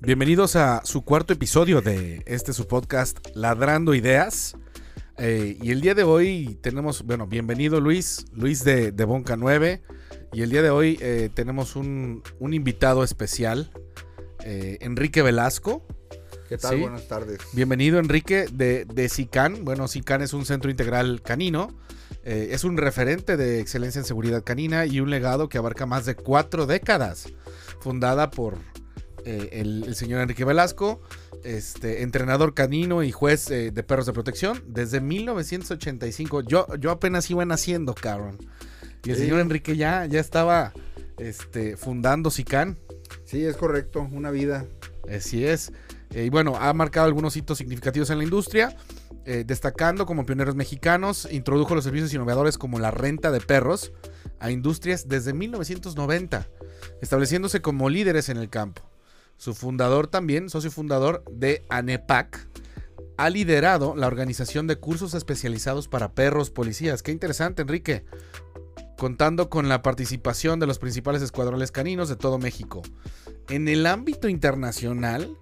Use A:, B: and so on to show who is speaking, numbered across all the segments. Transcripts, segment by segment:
A: Bienvenidos a su cuarto episodio de este su podcast Ladrando Ideas. Eh, y el día de hoy tenemos, bueno, bienvenido Luis, Luis de, de Bonca 9. Y el día de hoy eh, tenemos un, un invitado especial, eh, Enrique Velasco.
B: ¿Qué tal?
A: Sí.
B: Buenas tardes.
A: Bienvenido Enrique de, de SICAN. Bueno, SICAN es un centro integral canino. Es un referente de excelencia en seguridad canina y un legado que abarca más de cuatro décadas. Fundada por eh, el, el señor Enrique Velasco, este, entrenador canino y juez eh, de perros de protección desde 1985. Yo, yo apenas iba naciendo, cabrón. Y el
B: Sí.
A: señor Enrique ya, ya estaba este, fundando SICAN.
B: Sí, es correcto, una vida.
A: Así es. Eh, y bueno, ha marcado algunos hitos significativos en la industria, eh, destacando como pioneros mexicanos, introdujo los servicios innovadores como la renta de perros a industrias desde 1990, estableciéndose como líderes en el campo. Su fundador también, socio fundador de ANEPAC, ha liderado la organización de cursos especializados para perros policías. Qué interesante, Enrique. Contando con la participación de los principales escuadrones caninos de todo México. En el ámbito internacional,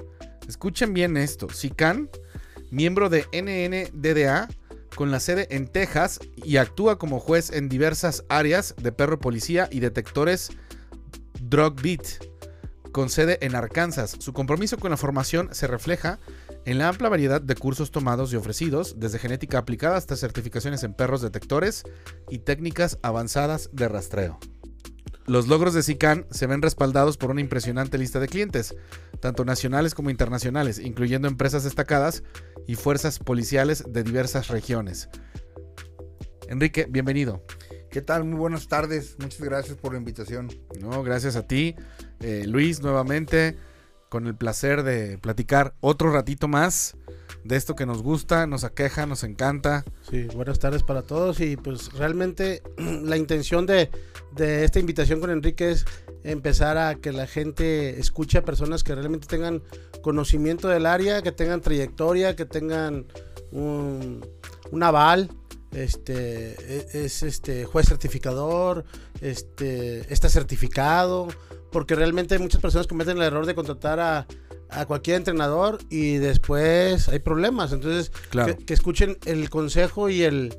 A: escuchen bien esto, SICAN, miembro de NNDDA, con la sede en Texas y actúa como juez en diversas áreas de perro policía y detectores Drug Beat, con sede en Arkansas. Su compromiso con la formación se refleja en la amplia variedad de cursos tomados y ofrecidos, desde genética aplicada hasta certificaciones en perros detectores y técnicas avanzadas de rastreo. Los logros de SICAN se ven respaldados por una impresionante lista de clientes, tanto nacionales como internacionales, incluyendo empresas destacadas y fuerzas policiales de diversas regiones. Enrique, bienvenido.
B: ¿Qué tal? Muy buenas tardes. Muchas gracias por la invitación.
A: No, gracias a ti, eh, Luis, nuevamente, con el placer de platicar otro ratito más de esto que nos gusta, nos aqueja, nos encanta.
C: Sí, buenas tardes para todos y pues realmente la intención de, de esta invitación con Enrique es empezar a que la gente escuche a personas que realmente tengan conocimiento del área, que tengan trayectoria, que tengan un, un aval, este e- es este juez certificador, este está certificado, porque realmente muchas personas cometen el error de contratar a, a cualquier entrenador y después hay problemas. Entonces,
A: Claro.
C: que, que escuchen el consejo y el,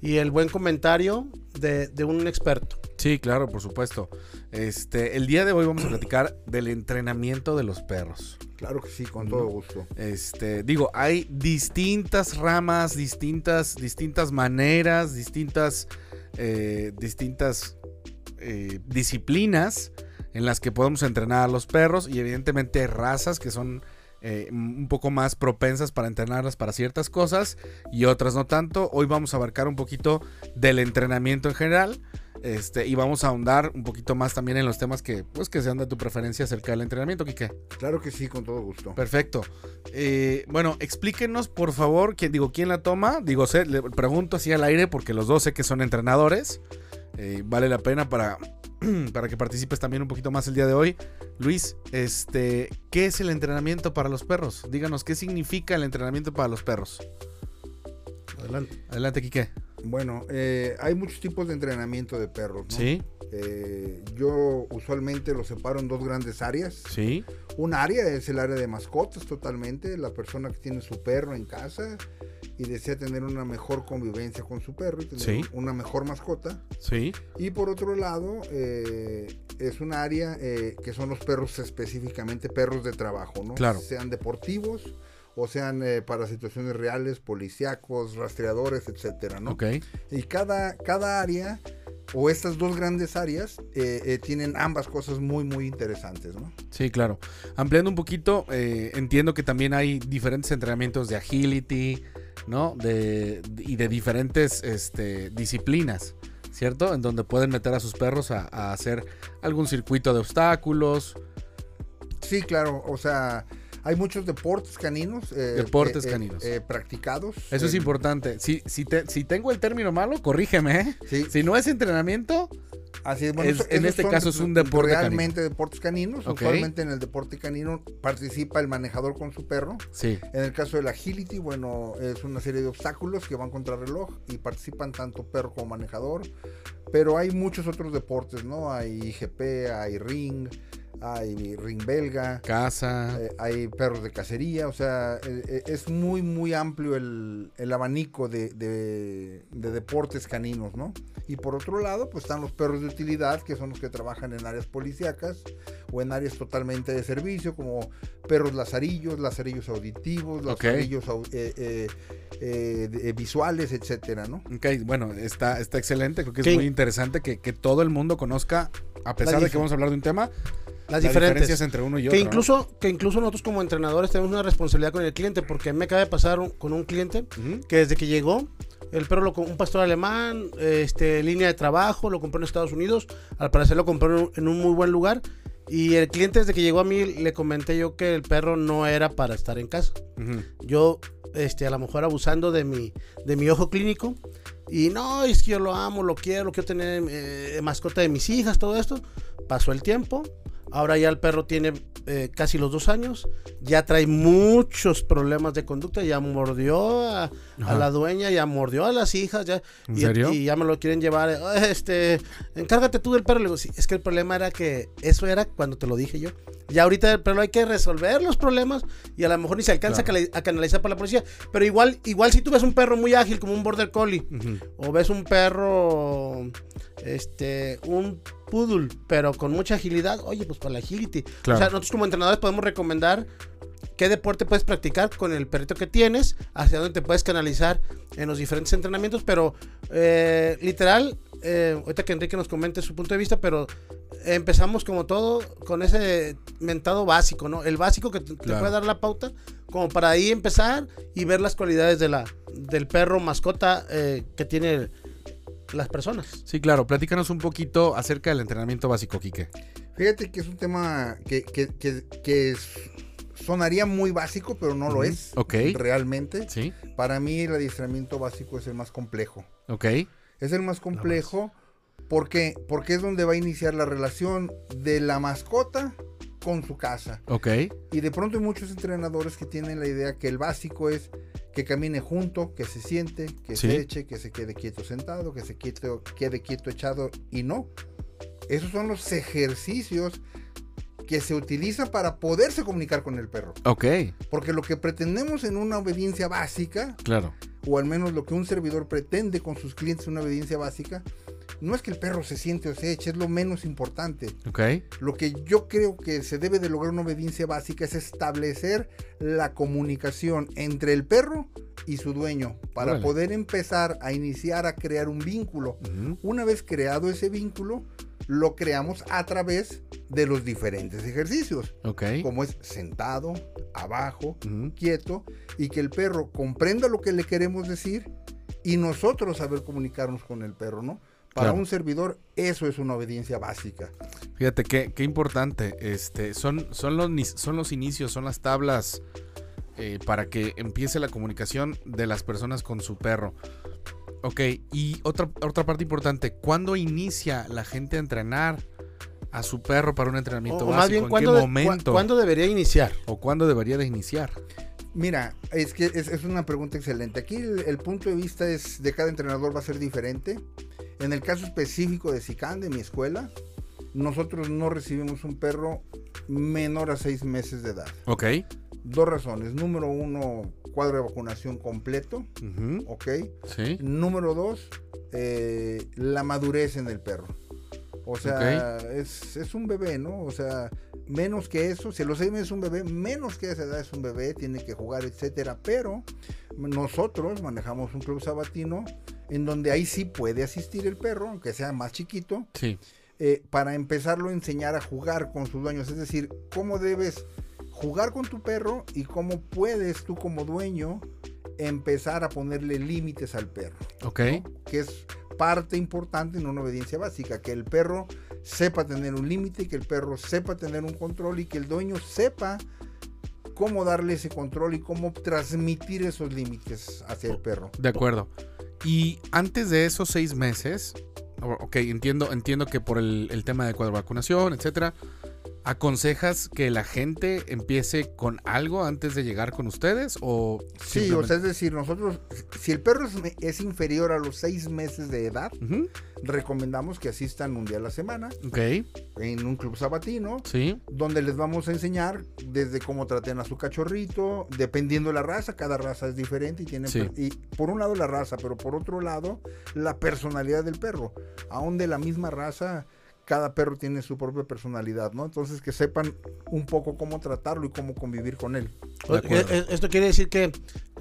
C: y el buen comentario de, de un experto.
A: Sí, claro, por supuesto. Este, el día de hoy vamos a platicar del entrenamiento de los perros.
B: Claro que sí, con todo gusto.
A: Este, digo, hay distintas ramas, distintas, distintas maneras, distintas, eh, distintas eh, disciplinas en las que podemos entrenar a los perros y evidentemente hay razas que son eh, un poco más propensas para entrenarlas para ciertas cosas y otras no tanto. Hoy vamos a abarcar un poquito del entrenamiento en general. Este, y vamos a ahondar un poquito más también en los temas que, pues, que sean de tu preferencia acerca del entrenamiento, Quique.
B: Claro que sí, con todo gusto.
A: Perfecto. Eh, bueno, explíquenos, por favor, quién, digo, quién la toma. Digo, sé, le pregunto así al aire porque los dos sé que son entrenadores. Eh, vale la pena para, para que participes también un poquito más el día de hoy. Luis, este, ¿qué es el entrenamiento para los perros? Díganos, ¿qué significa el entrenamiento para los perros?
C: Adelante.
A: Adelante, Quique.
B: Bueno, eh, hay muchos tipos de entrenamiento de perros, ¿no?
A: Sí,
B: Eh, yo usualmente los separo en dos grandes áreas.
A: sí,
B: Un área es el área de mascotas totalmente, la persona que tiene su perro en casa y desea tener una mejor convivencia con su perro y tener
A: Sí.
B: una mejor mascota.
A: sí,
B: Y por otro lado, eh, es un área eh, que son los perros específicamente perros de trabajo, ¿no?
A: Claro.
B: Sean deportivos o sean eh, para situaciones reales, policíacos, rastreadores, etcétera, ¿no?
A: ok.
B: Y cada, cada área o estas dos grandes áreas eh, eh, tienen ambas cosas muy, muy interesantes, ¿no?
A: Sí, claro. Ampliando un poquito, entiendo que también hay diferentes entrenamientos de agility, ¿no? De, y de diferentes este, disciplinas, ¿cierto? En donde pueden meter a sus perros a, a hacer algún circuito de obstáculos.
B: Sí, claro, o sea, hay muchos deportes caninos. eh,
A: Deportes
B: eh, eh,
A: canininos.
B: eh, practicados.
A: Eso es importante. Si, si, te- si tengo el término malo, corrígeme, ¿eh?
B: Sí,
A: Si no es entrenamiento,
B: Así es, bueno,
A: Es- en este
B: son
A: caso es un deporte
B: Realmente deportes caninos.
A: Ok.
B: Usualmente en el deporte canino participa el manejador con su perro.
A: sí.
B: En el caso del agility, bueno, es una serie de obstáculos que van contra reloj y participan tanto perro como manejador. Pero hay muchos otros deportes, ¿no? Hay IGP, hay ring, hay ring belga,
A: Casa.
B: eh, hay perros de cacería, o sea, eh, eh, es muy, muy amplio el, el abanico de, de- de deportes caninos, ¿no? Y por otro lado, pues están los perros de utilidad, que son los que trabajan en áreas policíacas o en áreas totalmente de servicio, como perros lazarillos, lazarillos auditivos, lazarillos eh, eh, eh, eh, visuales, etcétera, ¿no?
A: Ok, bueno, está, está excelente. Creo que es
C: Sí.
A: muy interesante que, que todo el mundo conozca, a pesar de que vamos a hablar de un tema,
C: Las
A: diferencias entre uno y
C: Que
A: otro. ¿no?
C: incluso, que incluso nosotros como entrenadores tenemos una responsabilidad con el cliente, porque me acaba de pasar un- con un cliente que desde que llegó, el perro, lo, un pastor alemán, este, línea de trabajo, lo compró en Estados Unidos, al parecer lo compró en un muy buen lugar, y el cliente desde que llegó a mí le comenté yo que el perro no era para estar en casa. Yo, este, a lo mejor abusando de mi, de mi ojo clínico, y no, es que yo lo amo, lo quiero, lo quiero tener eh, mascota de mis hijas, todo esto. Pasó el tiempo, ahora ya el perro tiene eh, casi los dos años, ya trae muchos problemas de conducta, ya mordió a, la dueña, ya mordió a las hijas, ya,
A: ¿En
C: y,
A: serio?
C: y ya me lo quieren llevar, eh, este, encárgate tú del perro. Le digo, sí, es que el problema era que eso era cuando te lo dije yo. Ya ahorita el perro hay que resolver los problemas y a lo mejor ni se alcanza
A: Claro.
C: a canalizar para la policía. Pero igual, igual si tú ves un perro muy ágil como un border collie o ves un perro, este, un poodle, pero con mucha agilidad, oye, pues para la agility.
A: Claro.
C: O sea, nosotros como entrenadores podemos recomendar qué deporte puedes practicar con el perrito que tienes, hacia dónde te puedes canalizar en los diferentes entrenamientos, pero eh, literal, eh, ahorita que Enrique nos comente su punto de vista, pero empezamos como todo con ese mentado básico, ¿no? El básico que te, puede dar la pauta, como para ahí empezar y ver las cualidades de la, del perro mascota eh, que tiene las personas.
A: Sí, claro. Platícanos un poquito acerca del entrenamiento básico, Quique.
B: Fíjate que es un tema que, que- que- sonaría muy básico, pero no lo es.
A: ok.
B: Realmente.
A: Sí.
B: Para mí el adiestramiento básico es el más complejo.
A: Ok.
B: Es el más complejo porque, porque es donde va a iniciar la relación de la mascota con su casa.
A: Ok.
B: Y de pronto hay muchos entrenadores que tienen la idea que el básico es que camine junto, que se siente, que
A: Sí.
B: se eche, que se quede quieto sentado, que se quieto- quede quieto echado y no. Esos son los ejercicios que se utilizan para poderse comunicar con el perro.
A: Ok.
B: Porque lo que pretendemos en una obediencia básica,
A: Claro.
B: o al menos lo que un servidor pretende con sus clientes en una obediencia básica, no es que el perro se siente o se eche, es lo menos importante.
A: Ok.
B: Lo que yo creo que se debe de lograr una obediencia básica es establecer la comunicación entre el perro y su dueño para
A: Órale.
B: poder empezar a iniciar a crear un vínculo.
A: Ujú.
B: Una vez creado ese vínculo, lo creamos a través de los diferentes ejercicios,
A: Ok.
B: como es sentado, abajo,
A: Ujú.
B: quieto, y que el perro comprenda lo que le queremos decir y nosotros saber comunicarnos con el perro, ¿no? Para
A: Claro.
B: un servidor eso es una obediencia básica.
A: Fíjate qué, qué importante. Este, son, son, los, son los inicios, son las tablas eh, para que empiece la comunicación de las personas con su perro. Ok, y otra, otra parte importante, ¿cuándo inicia la gente a entrenar a su perro para un entrenamiento
C: o
A: básico?
C: más bien,
A: ¿En
C: cuándo debería iniciar?
A: ¿O cuándo debería de iniciar?
B: Mira, es que es, es una pregunta excelente. Aquí el, el punto de vista es de cada entrenador va a ser diferente. En el caso específico de SICAN, de mi escuela, nosotros no recibimos un perro menor a seis meses de edad.
A: Ok.
B: Dos razones. Número uno, cuadro de vacunación completo. ¿ok?
A: Sí.
B: Número dos, eh, la madurez en el perro. O sea, es, es un bebé, ¿no? O sea, menos que eso, si a los seis meses es un bebé, menos que esa edad es un bebé, tiene que jugar, etcétera. Pero nosotros manejamos un club sabatino en donde ahí sí puede asistir el perro, aunque sea más chiquito,
A: Sí.
B: eh, para empezarlo a enseñar a jugar con sus dueños. Es decir, cómo debes jugar con tu perro y cómo puedes tú como dueño empezar a ponerle límites al perro
A: Ok.
B: que es parte importante en una obediencia básica, que el perro sepa tener un límite, que el perro sepa tener un control y que el dueño sepa cómo darle ese control y cómo transmitir esos límites hacia el perro.
A: De acuerdo. Y antes de esos seis meses, ok, entiendo, entiendo que por el, tema de cuadro vacunación, etcétera, ¿Aconsejas que la gente empiece con algo antes de llegar con ustedes? O
B: sí, simplemente... o sea, es decir, nosotros, si el perro es, es, inferior a los seis meses de edad, uh -huh. recomendamos que asistan un día a la semana.
A: Ok.
B: En un club sabatino.
A: Sí.
B: Donde les vamos a enseñar desde cómo traten a su cachorrito, dependiendo de la raza, cada raza es diferente y tiene.
A: Sí.
B: Y por un lado la raza, pero por otro lado la personalidad del perro. Aún de la misma raza cada perro tiene su propia personalidad, ¿no? Entonces que sepan un poco cómo tratarlo y cómo convivir con él.
C: Esto quiere decir que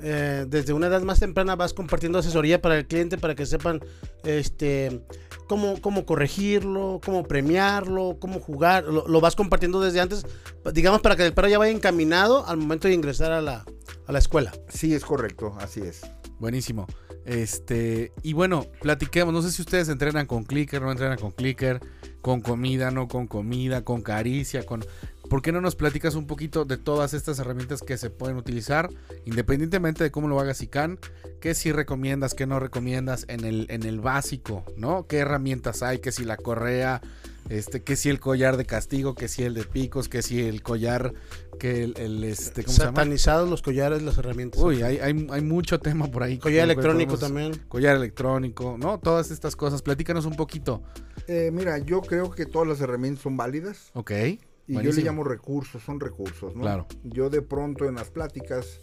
C: eh, desde una edad más temprana vas compartiendo asesoría para el cliente para que sepan este cómo, cómo corregirlo, cómo premiarlo, cómo jugar. Lo, lo, vas compartiendo desde antes, digamos, para que el perro ya vaya encaminado al momento de ingresar a la, a la escuela.
B: Sí, es correcto, así es.
A: Buenísimo. Este, y bueno, platiquemos. No sé si ustedes entrenan con clicker, no entrenan con clicker, con comida, no con comida, con caricia, con. ¿Por qué no nos platicas un poquito de todas estas herramientas que se pueden utilizar, independientemente de cómo lo haga SICAN? ¿Qué sí recomiendas, qué no recomiendas en el, en el básico, ¿no? ¿Qué herramientas hay? Que si la correa, este, que si el collar de castigo, que si el de picos, que si el collar, que el, el este,
C: ¿cómo Satanizados los collares, las herramientas.
A: Uy, hay, hay, hay mucho tema por ahí.
C: Collar electrónico también.
A: Collar electrónico, ¿no? Todas estas cosas. Platícanos un poquito.
B: Eh, mira, yo creo que todas las herramientas son válidas.
A: Ok.
B: Y Buenísimo. yo le llamo recursos, son recursos, ¿no?
A: Claro.
B: Yo de pronto en las pláticas,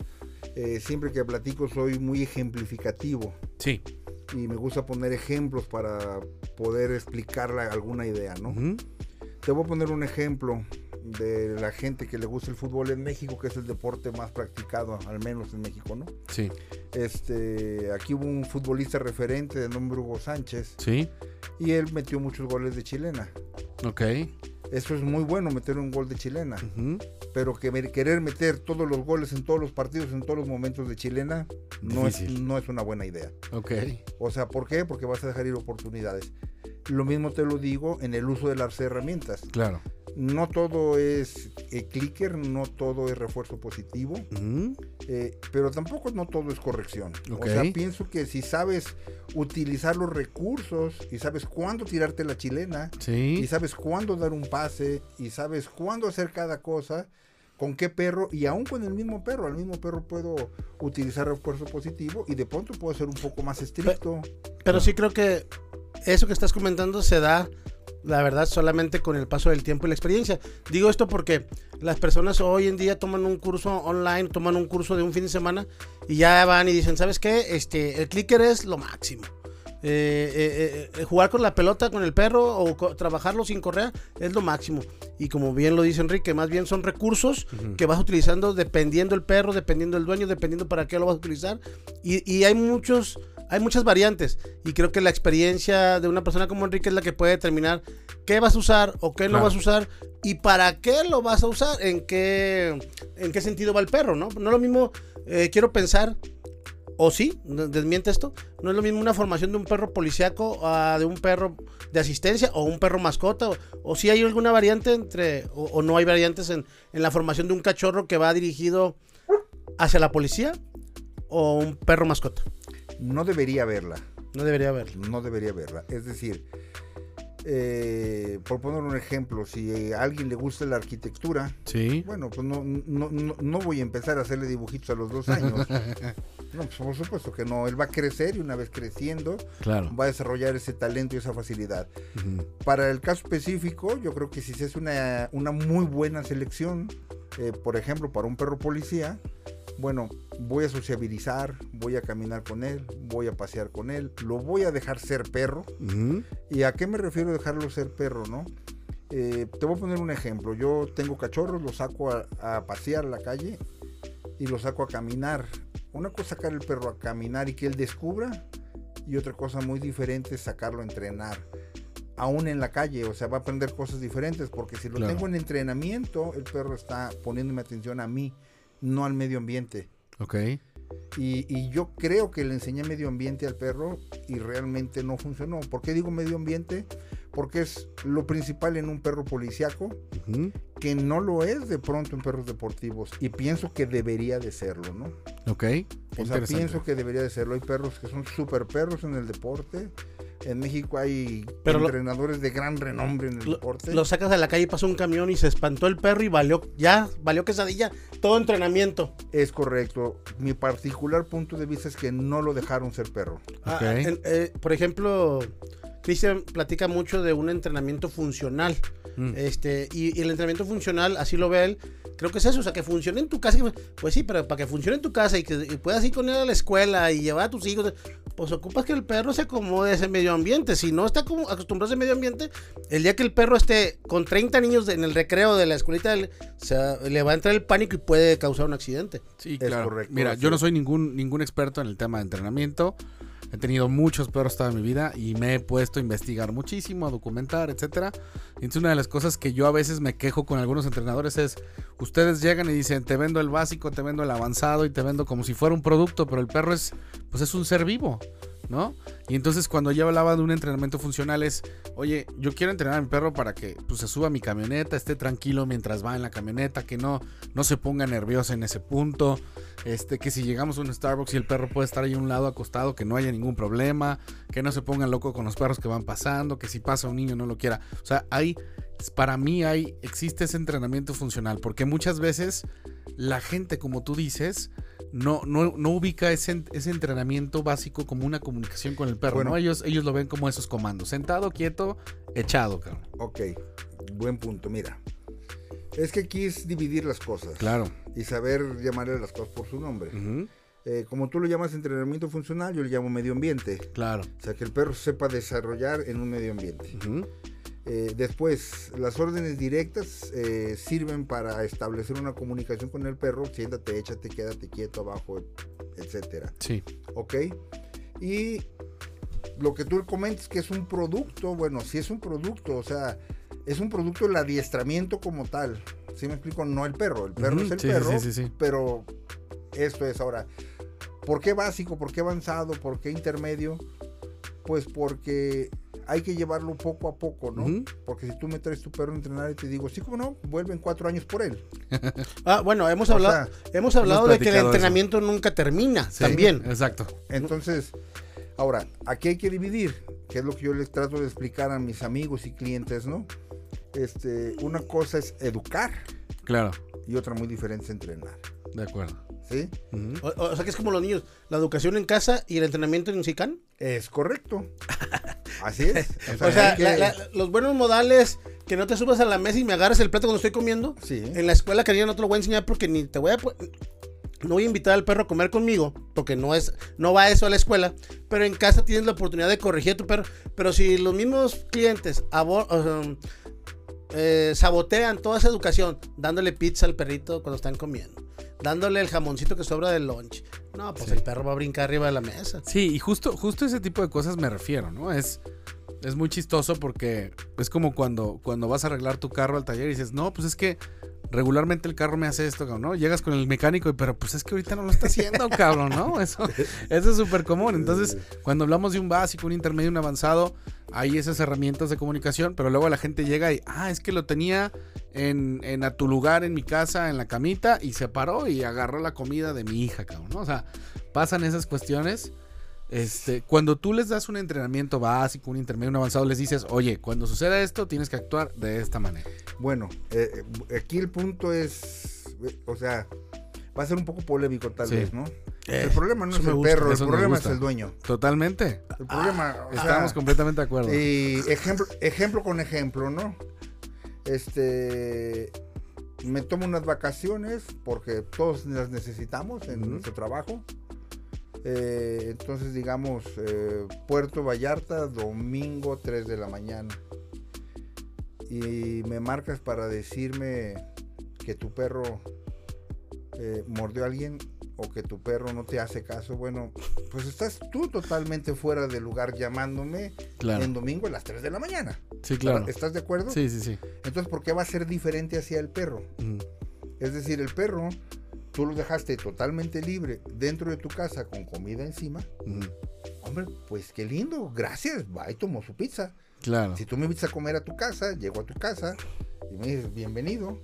B: eh, siempre que platico soy muy ejemplificativo.
A: Sí.
B: Y me gusta poner ejemplos para poder explicarle alguna idea, ¿no? Uh -huh. Te voy a poner un ejemplo de la gente que le gusta el fútbol en México, que es el deporte más practicado, al menos en México, ¿no?
A: Sí.
B: Este, aquí hubo un futbolista referente de nombre Hugo Sánchez.
A: Sí.
B: Y él metió muchos goles de chilena.
A: Ok.
B: Eso es muy bueno, meter un gol de chilena. Uh -huh. Pero que querer meter todos los goles en todos los partidos, en todos los momentos de chilena, no es, no es, una buena idea.
A: Ok.
B: O sea, ¿por qué? Porque vas a dejar ir oportunidades. Lo mismo te lo digo en el uso de las herramientas.
A: Claro.
B: No todo es eh, clicker, no todo es refuerzo positivo,
A: uh -huh.
B: eh, pero tampoco no todo es corrección.
A: Okay.
B: O sea, pienso que si sabes utilizar los recursos y sabes cuándo tirarte la chilena,
A: sí.
B: y sabes cuándo dar un pase, y sabes cuándo hacer cada cosa, con qué perro, y aún con el mismo perro, al mismo perro puedo utilizar refuerzo positivo y de pronto puedo ser un poco más estricto.
C: Pero, pero sí creo que eso que estás comentando se da la verdad, solamente con el paso del tiempo y la experiencia. Digo esto porque las personas hoy en día toman un curso online, toman un curso de un fin de semana y ya van y dicen, ¿sabes qué? Este, el clicker es lo máximo. Eh, eh, eh, jugar con la pelota con el perro o trabajarlo sin correa es lo máximo. Y como bien lo dice Enrique, más bien son recursos uh -huh. que vas utilizando dependiendo el perro, dependiendo el dueño, dependiendo para qué lo vas a utilizar. Y, y hay muchos hay muchas variantes y creo que la experiencia de una persona como Enrique es la que puede determinar qué vas a usar o qué claro. no vas a usar y para qué lo vas a usar, en qué, en qué sentido va el perro, ¿no? No es lo mismo, eh, quiero pensar, o sí, desmiente esto, no es lo mismo una formación de un perro policiaco uh, de un perro de asistencia o un perro mascota, o, o si hay alguna variante entre, o, o no hay variantes en, en la formación de un cachorro que va dirigido hacia la policía o un perro mascota
B: no debería haberla.
C: No debería haberla.
B: No debería haberla. Es decir, eh, por poner un ejemplo, si a alguien le gusta la arquitectura,
A: sí.
B: bueno, pues no, no, no, no, voy a empezar a hacerle dibujitos a los dos años. no, pues por supuesto que no. Él va a crecer y una vez creciendo,
A: claro.
B: va a desarrollar ese talento y esa facilidad. Uh -huh. Para el caso específico, yo creo que si se hace una, una muy buena selección, eh, por ejemplo, para un perro policía, bueno, voy a sociabilizar, voy a caminar con él, voy a pasear con él, lo voy a dejar ser perro.
A: Uh -huh.
B: ¿Y a qué me refiero dejarlo ser perro, no? Eh, te voy a poner un ejemplo. Yo tengo cachorros, los saco a, a, pasear a la calle y los saco a caminar. Una cosa es sacar el perro a caminar y que él descubra, y otra cosa muy diferente es sacarlo a entrenar. Aún en la calle, o sea, va a aprender cosas diferentes, porque si lo claro. tengo en entrenamiento, el perro está poniéndome atención a mí no al medio ambiente.
A: Ok.
B: Y, y, yo creo que le enseñé medio ambiente al perro y realmente no funcionó. ¿Por qué digo medio ambiente? Porque es lo principal en un perro policiaco, uh -huh. que no lo es de pronto en perros deportivos. Y pienso que debería de serlo, ¿no?
A: Ok.
B: O sea, pienso que debería de serlo. Hay perros que son super perros en el deporte, En México hay
C: Pero lo-
B: entrenadores de gran renombre en el
C: Lo,
B: deporte.
C: lo sacas a la calle y pasa un camión y se espantó el perro y valió, ya, valió quesadilla, todo entrenamiento.
B: Es correcto. Mi particular punto de vista es que no lo dejaron ser perro.
C: Ah, en- eh, por ejemplo, Cristian platica mucho de un entrenamiento funcional.
A: Mm.
C: Este, y, y el entrenamiento funcional, así lo ve él, creo que es eso, o sea, que funcione en tu casa. Pues sí, pero para que funcione en tu casa y que y puedas ir con él a la escuela y llevar a tus hijos, pues ocupas que el perro se acomode a ese medio ambiente. Si no está como acostumbrado a ese medio ambiente, el día que el perro esté con 30 niños en el recreo de la escuelita, le- se- le va a entrar el pánico y puede causar un accidente.
A: Sí,
B: Es
A: claro.
B: correcto,
A: Mira, yo no soy ningún, ningún experto en el tema de entrenamiento. He tenido muchos perros toda mi vida y me he puesto a investigar muchísimo, a documentar. Y Entonces una de las cosas que yo a veces me quejo con algunos entrenadores es, ustedes llegan y dicen, te vendo el básico, te vendo el avanzado y te vendo como si fuera un producto, pero el perro es, pues es un ser vivo, ¿no? Y entonces cuando yo hablaba de un entrenamiento funcional es, oye, yo quiero entrenar a mi perro para que pues, se suba a mi camioneta, esté tranquilo mientras va en la camioneta, que no, no se ponga nervioso en ese punto, este, que si llegamos a un Starbucks y el perro puede estar ahí a un lado acostado, que no haya ningún problema, que no se ponga loco con los perros que van pasando, que si pasa un niño no lo quiera. O sea, hay, para mí hay, existe ese entrenamiento funcional, porque muchas veces la gente, como tú dices, no, no, no ubica ese, ese entrenamiento básico como una comunicación con el perro,
B: Bueno.
A: ¿no? Ellos, ellos lo ven como esos comandos, sentado, quieto, echado, cabrón.
B: Ok, buen punto. Mira, es que aquí es dividir las cosas
A: Claro.
B: y saber llamarle las cosas por su nombre. Eh, como tú lo llamas entrenamiento funcional, yo le llamo medio ambiente.
A: Claro.
B: O sea, que el perro sepa desarrollar en un medio ambiente.
A: Ujú,
B: Eh, después, las órdenes directas eh, sirven para establecer una comunicación con el perro. Siéntate, échate, quédate quieto abajo, etcétera.
A: Sí.
B: ¿Ok? Y lo que tú comentas que es un producto, bueno, sí es un producto, o sea, es un producto el adiestramiento como tal. ¿Sí me explico? No el perro, el perro es el
A: sí,
B: perro,
A: sí, sí, sí.
B: pero esto es ahora. ¿Por qué básico? ¿Por qué avanzado? ¿Por qué intermedio? Pues porque hay que llevarlo poco a poco, ¿no? Porque si tú me traes tu perro a entrenar y te digo, sí, como no, vuelven cuatro años por él.
C: Ah, bueno, hemos
B: O
C: hablado, hemos hablado de que el
A: eso.
C: entrenamiento nunca termina,
A: Sí,
C: también.
A: Exacto.
B: Entonces, ahora, aquí hay que dividir, que es lo que yo les trato de explicar a mis amigos y clientes, ¿no? Este, una cosa es educar
A: Claro.
B: y otra muy diferente es entrenar,
A: De acuerdo.
B: ¿sí?
C: O sea que es como los niños, la educación en casa y el entrenamiento en SICAN.
B: Es correcto. Así es.
C: O sea,
B: hay que-
C: la- la- los buenos modales, que no te subas a la mesa y me agarres el plato cuando estoy comiendo.
B: sí.
C: En la escuela, cariño, no te lo voy a enseñar porque ni te voy a... No voy a invitar al perro a comer conmigo, porque no es, no va eso a la escuela, pero en casa tienes la oportunidad de corregir a tu perro. Pero si los mismos clientes abo- um, eh, sabotean toda esa educación, dándole pizza al perrito cuando están comiendo, dándole el jamoncito que sobra del lunch, no, pues
A: Sí.
C: el perro va a brincar arriba de la mesa.
A: Sí, y justo, justo ese tipo de cosas me refiero, ¿no? Es, es muy chistoso porque es como cuando, cuando vas a arreglar tu carro al taller y dices, no, pues es que regularmente el carro me hace esto, cabrón, ¿no? Llegas con el mecánico y, pero pues es que ahorita no lo está haciendo, cabrón, ¿no? Eso, eso es súper común. Entonces, cuando hablamos de un básico, un intermedio, un avanzado, hay esas herramientas de comunicación, pero luego la gente llega y, ah, es que lo tenía en, en a tu lugar, en mi casa, en la camita, y se paró y agarró la comida de mi hija, cabrón, ¿no? O sea, pasan esas cuestiones. Este, cuando tú les das un entrenamiento básico, un intermedio, un avanzado, les dices, oye, cuando suceda esto, tienes que actuar de esta manera.
B: Bueno, eh, eh, aquí el punto es, eh, o sea, va a ser un poco polémico tal
A: Sí.
B: vez, ¿no?
C: Eh,
B: el problema no es el
C: gusta,
B: perro, el problema es el dueño.
A: Totalmente.
B: El problema, o sea,
A: Estamos completamente de acuerdo.
B: Y ejemplo, ejemplo con ejemplo, ¿no? Este, me tomo unas vacaciones porque todos las necesitamos en nuestro trabajo. Eh, entonces, digamos, eh, Puerto Vallarta, domingo 3 de la mañana. Y me marcas para decirme que tu perro eh, mordió a alguien o que tu perro no te hace caso. Bueno, pues estás tú totalmente fuera de lugar llamándome
A: Claro.
B: en domingo a las 3 de la mañana.
A: Sí, claro.
B: ¿Estás de acuerdo?
A: Sí, sí, sí.
B: Entonces, ¿por qué va a ser diferente hacia el perro? Es decir, el perro, tú lo dejaste totalmente libre dentro de tu casa con comida encima. Hombre, pues qué lindo, gracias, va y tomó su pizza.
A: Claro.
B: Si tú me invitas a comer a tu casa, llego a tu casa y me dices bienvenido,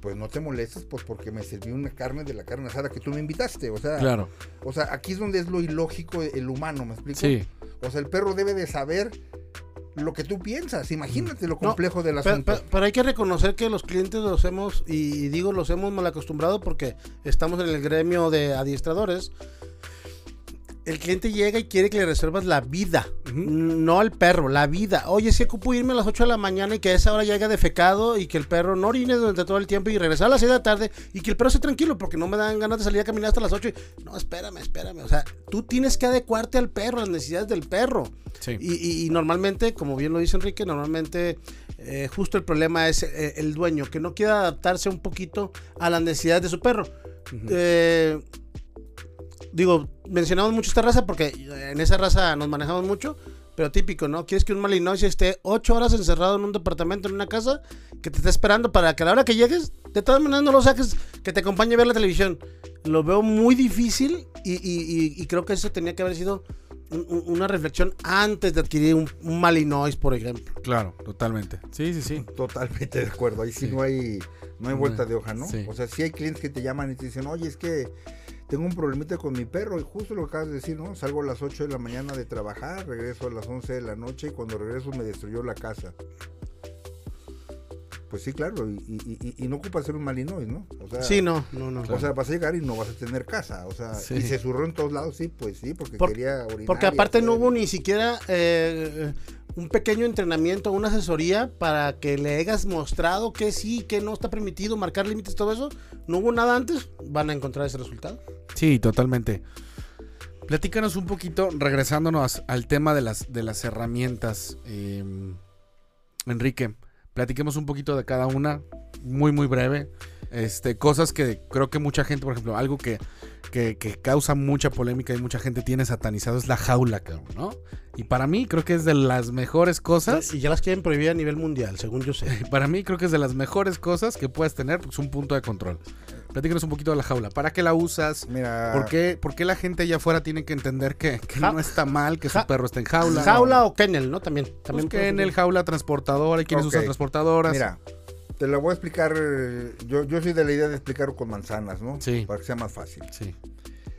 B: pues no te molestes, pues porque me serví una carne de la carne asada que tú me invitaste. O sea,
A: Claro.
B: o sea aquí es donde es lo ilógico el humano, ¿me explico?
A: Sí.
B: O sea, el perro debe de saber lo que tú piensas. Imagínate lo
C: No,
B: complejo del
C: Pero,
B: asunto.
C: pero- pero hay que reconocer que los clientes los hemos, y digo los hemos mal acostumbrado porque estamos en el gremio de adiestradores. El cliente llega y quiere que le reservas la vida, no al perro, la vida. Oye, si ocupo irme a las 8 de la mañana y que a esa hora ya haya defecado y que el perro no orine durante todo el tiempo y regresar a las 6 de la tarde y que el perro esté tranquilo porque no me dan ganas de salir a caminar hasta las 8. y- no, espérame, espérame. O sea, tú tienes que adecuarte al perro, a las necesidades del perro.
A: Sí.
C: Y, y- y normalmente, como bien lo dice Enrique, normalmente eh, justo el problema es eh, el dueño, que no quiere adaptarse un poquito a las necesidades de su perro. Eh, digo, mencionamos mucho esta raza porque en esa raza nos manejamos mucho, pero típico, ¿no? Quieres que un Malinois esté ocho horas encerrado en un departamento, en una casa, que te esté esperando para que a la hora que llegues, de todas maneras no lo saques, que te acompañe a ver la televisión. Lo veo muy difícil y, y- y- y creo que eso tenía que haber sido un- un- una reflexión antes de adquirir un, un Malinois, por ejemplo.
A: Claro, totalmente. Sí, sí, sí.
B: Totalmente de acuerdo. Ahí sí,
A: Sí.
B: no hay no hay vuelta de hoja, ¿no?
A: sí.
B: O sea, sí hay clientes que te llaman y te dicen, oye, es que tengo un problemita con mi perro. Y justo lo que acabas de decir, ¿no? Salgo a las 8 de la mañana de trabajar, regreso a las 11 de la noche y cuando regreso me destruyó la casa. Pues sí, claro. Y, y- y- y no ocupa ser un malinois, ¿no? O sea,
C: Sí, no, no, no.
B: O sea, vas a llegar y no vas a tener casa. O sea,
A: Sí.
B: y se zurró en todos lados, sí, pues sí, porque
C: Por-
B: quería orinar.
C: Porque aparte no hubo ni siquiera eh, un pequeño entrenamiento, una asesoría para que le hayas mostrado que sí, que no está permitido, marcar límites, todo eso. No hubo nada antes, van a encontrar ese resultado.
A: Sí, totalmente. Platícanos un poquito, regresándonos al tema de las, de las herramientas. eh, Enrique, platiquemos un poquito de cada una, muy, muy breve. Este, cosas que creo que mucha gente, por ejemplo, algo que, que, que causa mucha polémica y mucha gente tiene satanizado es la jaula, cabrón, ¿no? Y para mí creo que es de las mejores cosas.
C: Y ya las quieren prohibir a nivel mundial, según yo sé.
A: Para mí creo que es de las mejores cosas que puedes tener, porque es un punto de control. Platícanos un poquito de la jaula. ¿Para qué la usas?
B: Mira,
A: ¿Por qué, por qué la gente allá afuera tiene que entender que, que
C: Ja-
A: no está mal que su perro esté en jaula?
C: Jaula o kennel, ¿no? También.
A: Pues
C: también
A: que en el jaula transportadora, hay quienes
B: Ok.
A: usan transportadoras.
B: Mira, te la voy a explicar. eh, Yo, yo soy de la idea de explicarlo con manzanas, ¿no?
A: Sí.
B: Para que sea más fácil.
A: Sí.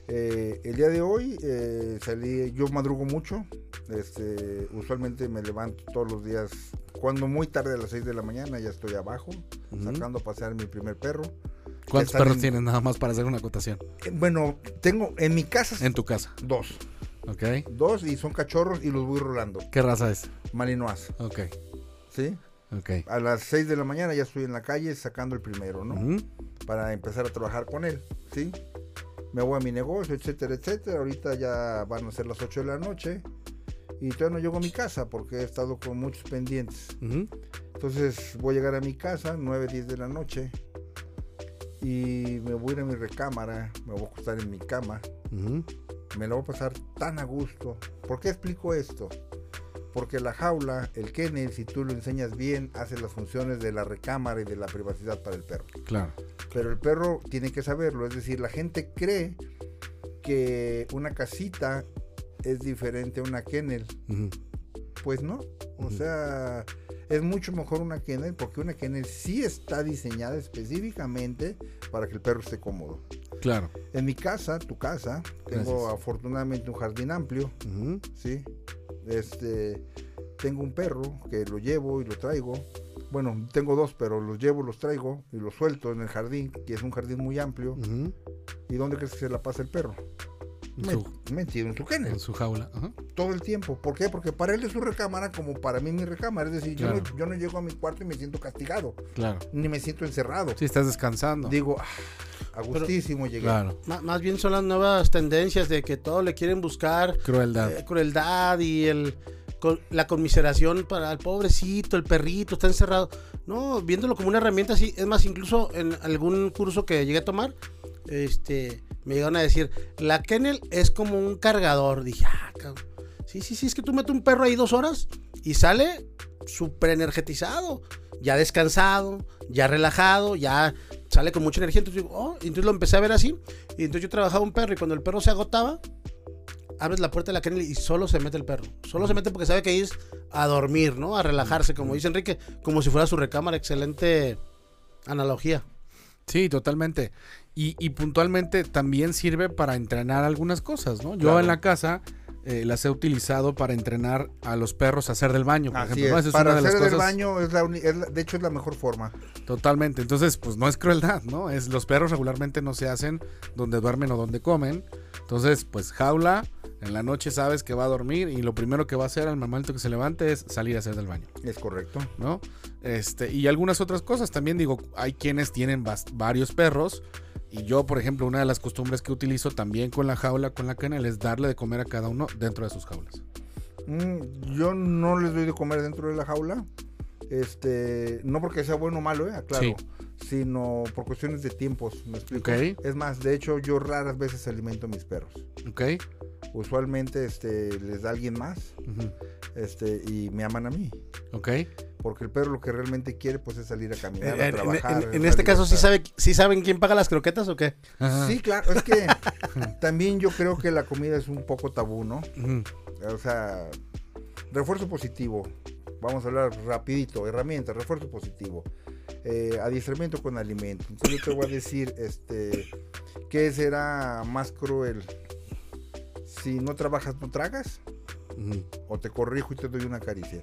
B: Eh, el día de hoy eh, salí, yo madrugo mucho. Este, usualmente me levanto todos los días, cuando muy tarde a las 6 de la mañana, ya estoy abajo,
A: Ujú.
B: sacando a pasear mi primer perro.
A: ¿Cuántos perros
B: en-
A: tienes nada más para hacer una acotación?
B: Eh, bueno, tengo en mi casa
A: En tu casa.
B: dos.
A: ¿Ok?
B: Dos y son cachorros y los voy rolando.
A: ¿Qué raza es?
B: Malinois,
A: Ok.
B: ¿sí?
A: Ok.
B: A las 6 de la mañana ya estoy en la calle sacando el primero, ¿no? Para empezar a trabajar con él, ¿sí? Me voy a mi negocio, etcétera, etcétera. Ahorita ya van a ser las 8 de la noche y todavía no llego a mi casa porque he estado con muchos pendientes. Entonces voy a llegar a mi casa, 9, 10 de la noche y me voy a ir a mi recámara, me voy a acostar en mi cama, me la voy a pasar tan a gusto. ¿Por qué explico esto? Porque la jaula, el kennel, si tú lo enseñas bien, hace las funciones de la recámara y de la privacidad para el perro.
A: Claro.
B: Pero el perro tiene que saberlo. Es decir, la gente cree que una casita es diferente a una kennel. Pues no. O sea, es mucho mejor una kennel porque una kennel sí está diseñada específicamente para que el perro esté cómodo.
A: Claro.
B: En mi casa, tu casa, tengo
A: Gracias.
B: afortunadamente un jardín amplio. ¿sí? Este, tengo un perro que lo llevo y lo traigo. Bueno, tengo dos, pero los llevo, los traigo y los suelto en el jardín, que es un jardín muy amplio. ¿Y dónde crees que se la pasa el perro?
A: Su-
B: Metido en su kennel.
A: En su jaula. Ajá.
B: Todo el tiempo. ¿Por qué? Porque para él es su recámara como para mí mi recámara. Es decir, yo, no, yo no llego a mi cuarto y me siento castigado.
A: Claro.
B: Ni me siento encerrado.
A: Sí, estás descansando.
B: Digo, ah, a gustísimo llegué.
A: Claro.
C: Má- Más bien son las nuevas tendencias de que todo le quieren buscar
A: Crueldad.
C: eh, crueldad y el con- la conmiseración para el pobrecito, el perrito, está encerrado. No, viéndolo como una herramienta así, es más, incluso en algún curso que llegué a tomar, este, me llegaron a decir, la kennel es como un cargador. Dije, ah, cabrón. Sí, sí, sí, es que tú metes un perro ahí dos horas y sale súper energetizado, ya descansado, ya relajado, ya sale con mucha energía. Entonces oh, entonces lo empecé a ver así. Y entonces yo trabajaba un perro y cuando el perro se agotaba, abres la puerta de la kennel y solo se mete el perro. Solo se mete porque sabe que es a dormir, ¿no? A relajarse, como dice Enrique, como si fuera su recámara. Excelente analogía.
A: Sí, totalmente. Y, y puntualmente también sirve para entrenar algunas cosas, ¿no? Yo
B: Claro.
A: en la casa eh, las he utilizado para entrenar a los perros a hacer del baño, por
B: Así
A: ejemplo. ¿no?
B: es.
A: Esa es
B: Para
A: una de las
B: hacer del
A: cosas-
B: baño, es la uni- es la- de hecho, es la mejor forma.
A: Totalmente. Entonces, pues no es crueldad, ¿no? Es los perros regularmente no se hacen donde duermen o donde comen. Entonces, pues jaula, en la noche sabes que va a dormir y lo primero que va a hacer al momento que se levante es salir a hacer del baño,
B: Es correcto.
A: ¿no? Este, y algunas otras cosas también digo, hay quienes tienen varios perros y yo, por ejemplo, una de las costumbres que utilizo también con la jaula, con la canal, es darle de comer a cada uno dentro de sus jaulas.
B: Mm, yo no les doy de comer dentro de la jaula. Este, no porque sea bueno o malo, eh, claro,
A: Sí.
B: sino por cuestiones de tiempos, ¿me explico? Es más, de hecho, yo raras veces alimento a mis perros.
A: ¿Ok?
B: Usualmente este, les da alguien más este, y me aman a mí.
A: ¿Ok?
B: Porque el perro lo que realmente quiere pues es salir a caminar,
C: En,
B: a
C: en-
B: trabajar.
C: en- este caso, ¿sí, sabe, ¿sí saben quién paga las croquetas o qué?
A: Ajá.
B: Sí, claro, es que también yo creo que la comida es un poco tabú, ¿no? O sea, refuerzo positivo. Vamos a hablar rapidito. Herramientas, refuerzo positivo. Eh, adiestramiento con alimento. Entonces yo te voy a decir, este, ¿qué será más cruel? Si no trabajas, no tragas, o te corrijo y te doy una caricia.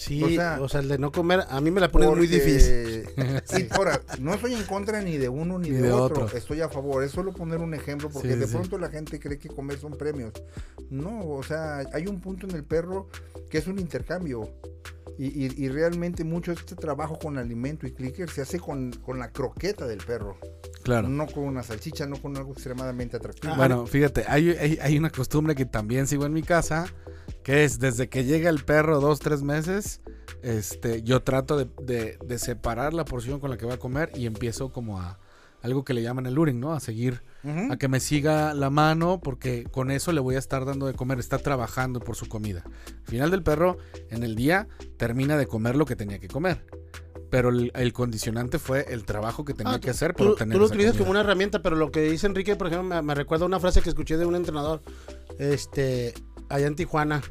C: Sí,
B: O
C: o
B: sea-
C: sea, el de no comer, a mí me la ponen muy
B: Porque-
C: difícil.
B: Sí, ahora, no estoy en contra ni de uno ni, de, otro. Estoy a favor. Es solo poner un ejemplo porque
A: Sí,
B: de
A: sí.
B: pronto la gente cree que comer son premios. No, o sea, hay un punto en el perro que es un intercambio. Y, y- y realmente mucho de este trabajo con alimento y clicker se hace con, con la croqueta del perro.
A: Claro.
B: No con una salchicha, no con algo extremadamente atractivo.
C: Ah,
A: Bueno, fíjate, hay, hay, hay una costumbre que también sigo en mi casa, que es desde que llega el perro dos, tres meses, este, yo trato de, de- de separar la porción con la que va a comer y empiezo como a algo que le llaman el luring, ¿no? A seguir, a que me siga la mano, porque con eso le voy a estar dando de comer, está trabajando por su comida. Al final del perro, en el día, termina de comer lo que tenía que comer. Pero el, el condicionante fue el trabajo que tenía
C: Ah,
A: que hacer por
C: Tú,
A: obtener
C: tú lo
A: esa
C: utilizas
A: comida.
C: como una herramienta, pero lo que dice Enrique, por ejemplo, me, me recuerda una frase que escuché de un entrenador este, allá en Tijuana.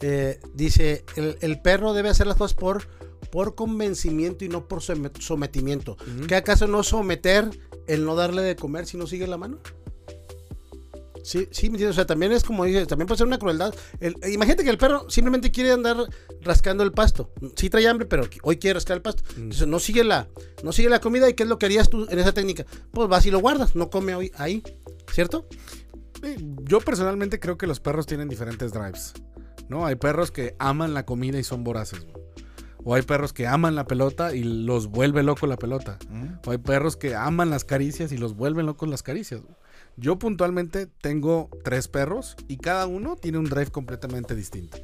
C: Eh, dice, el, el perro debe hacer las cosas por, por convencimiento y no por some- sometimiento.
A: Ujú.
C: ¿Qué acaso no someter el no darle de comer si no sigue la mano? Sí, sí, ¿me entiendes? O sea, también es como dices, también puede ser una crueldad. El- imagínate que el perro simplemente quiere andar rascando el pasto. Sí trae hambre, pero hoy quiere rascar el pasto. Entonces no sigue la, no sigue la comida. ¿Y qué es lo que harías tú en esa técnica? Pues vas y lo guardas, no come hoy ahí, ¿cierto?
A: Yo personalmente creo que los perros tienen diferentes drives. ¿No? Hay perros que aman la comida y son voraces. güey. O hay perros que aman la pelota y los vuelve loco la pelota.
B: Ujú.
A: O hay perros que aman las caricias y los vuelven locos las caricias. güey. Yo puntualmente tengo tres perros y cada uno tiene un drive completamente distinto.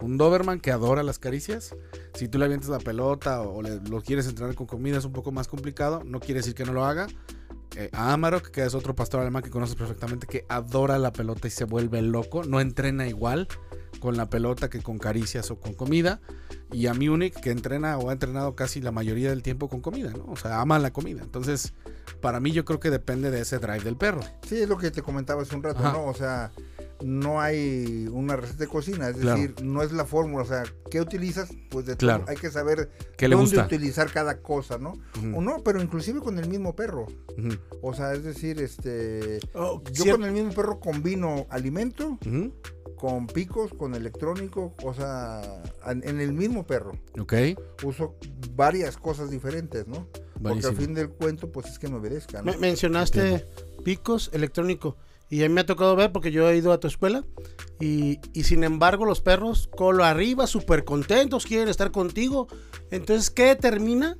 A: Un Doberman que adora las caricias. Si tú le avientas la pelota o le- lo quieres entrenar con comida es un poco más complicado. No quiere decir que no lo haga. Eh, a Amarok, que es otro pastor alemán que conoces perfectamente, que adora la pelota y se vuelve loco. No entrena igual con la pelota que con caricias o con comida. Y a Munich, que entrena o ha entrenado casi la mayoría del tiempo con comida, ¿no? O sea, ama la comida. Entonces, para mí yo creo que depende de ese drive del perro.
B: Sí, es lo que te comentaba hace un rato,
A: Ajá.
B: ¿no? O sea, no hay una receta de cocina, es
A: Claro.
B: decir, no es la fórmula, o sea, ¿qué utilizas? Pues de todo, hay que saber
A: ¿Qué le
B: dónde
A: gusta?
B: utilizar cada cosa, ¿no? O no, pero inclusive con el mismo perro. O sea, es decir, este,
C: Oh,
B: yo con el mismo perro combino alimento con picos, con electrónico, o sea, en, en el mismo perro.
A: Ok,
B: Uso varias cosas diferentes, ¿no? Porque al fin del cuento, pues es que me obedezca, ¿no?
C: Me- mencionaste picos electrónico. Y a mí me ha tocado ver porque yo he ido a tu escuela. Y, y sin embargo, los perros, colo arriba, súper contentos, quieren estar contigo. Entonces, ¿qué determina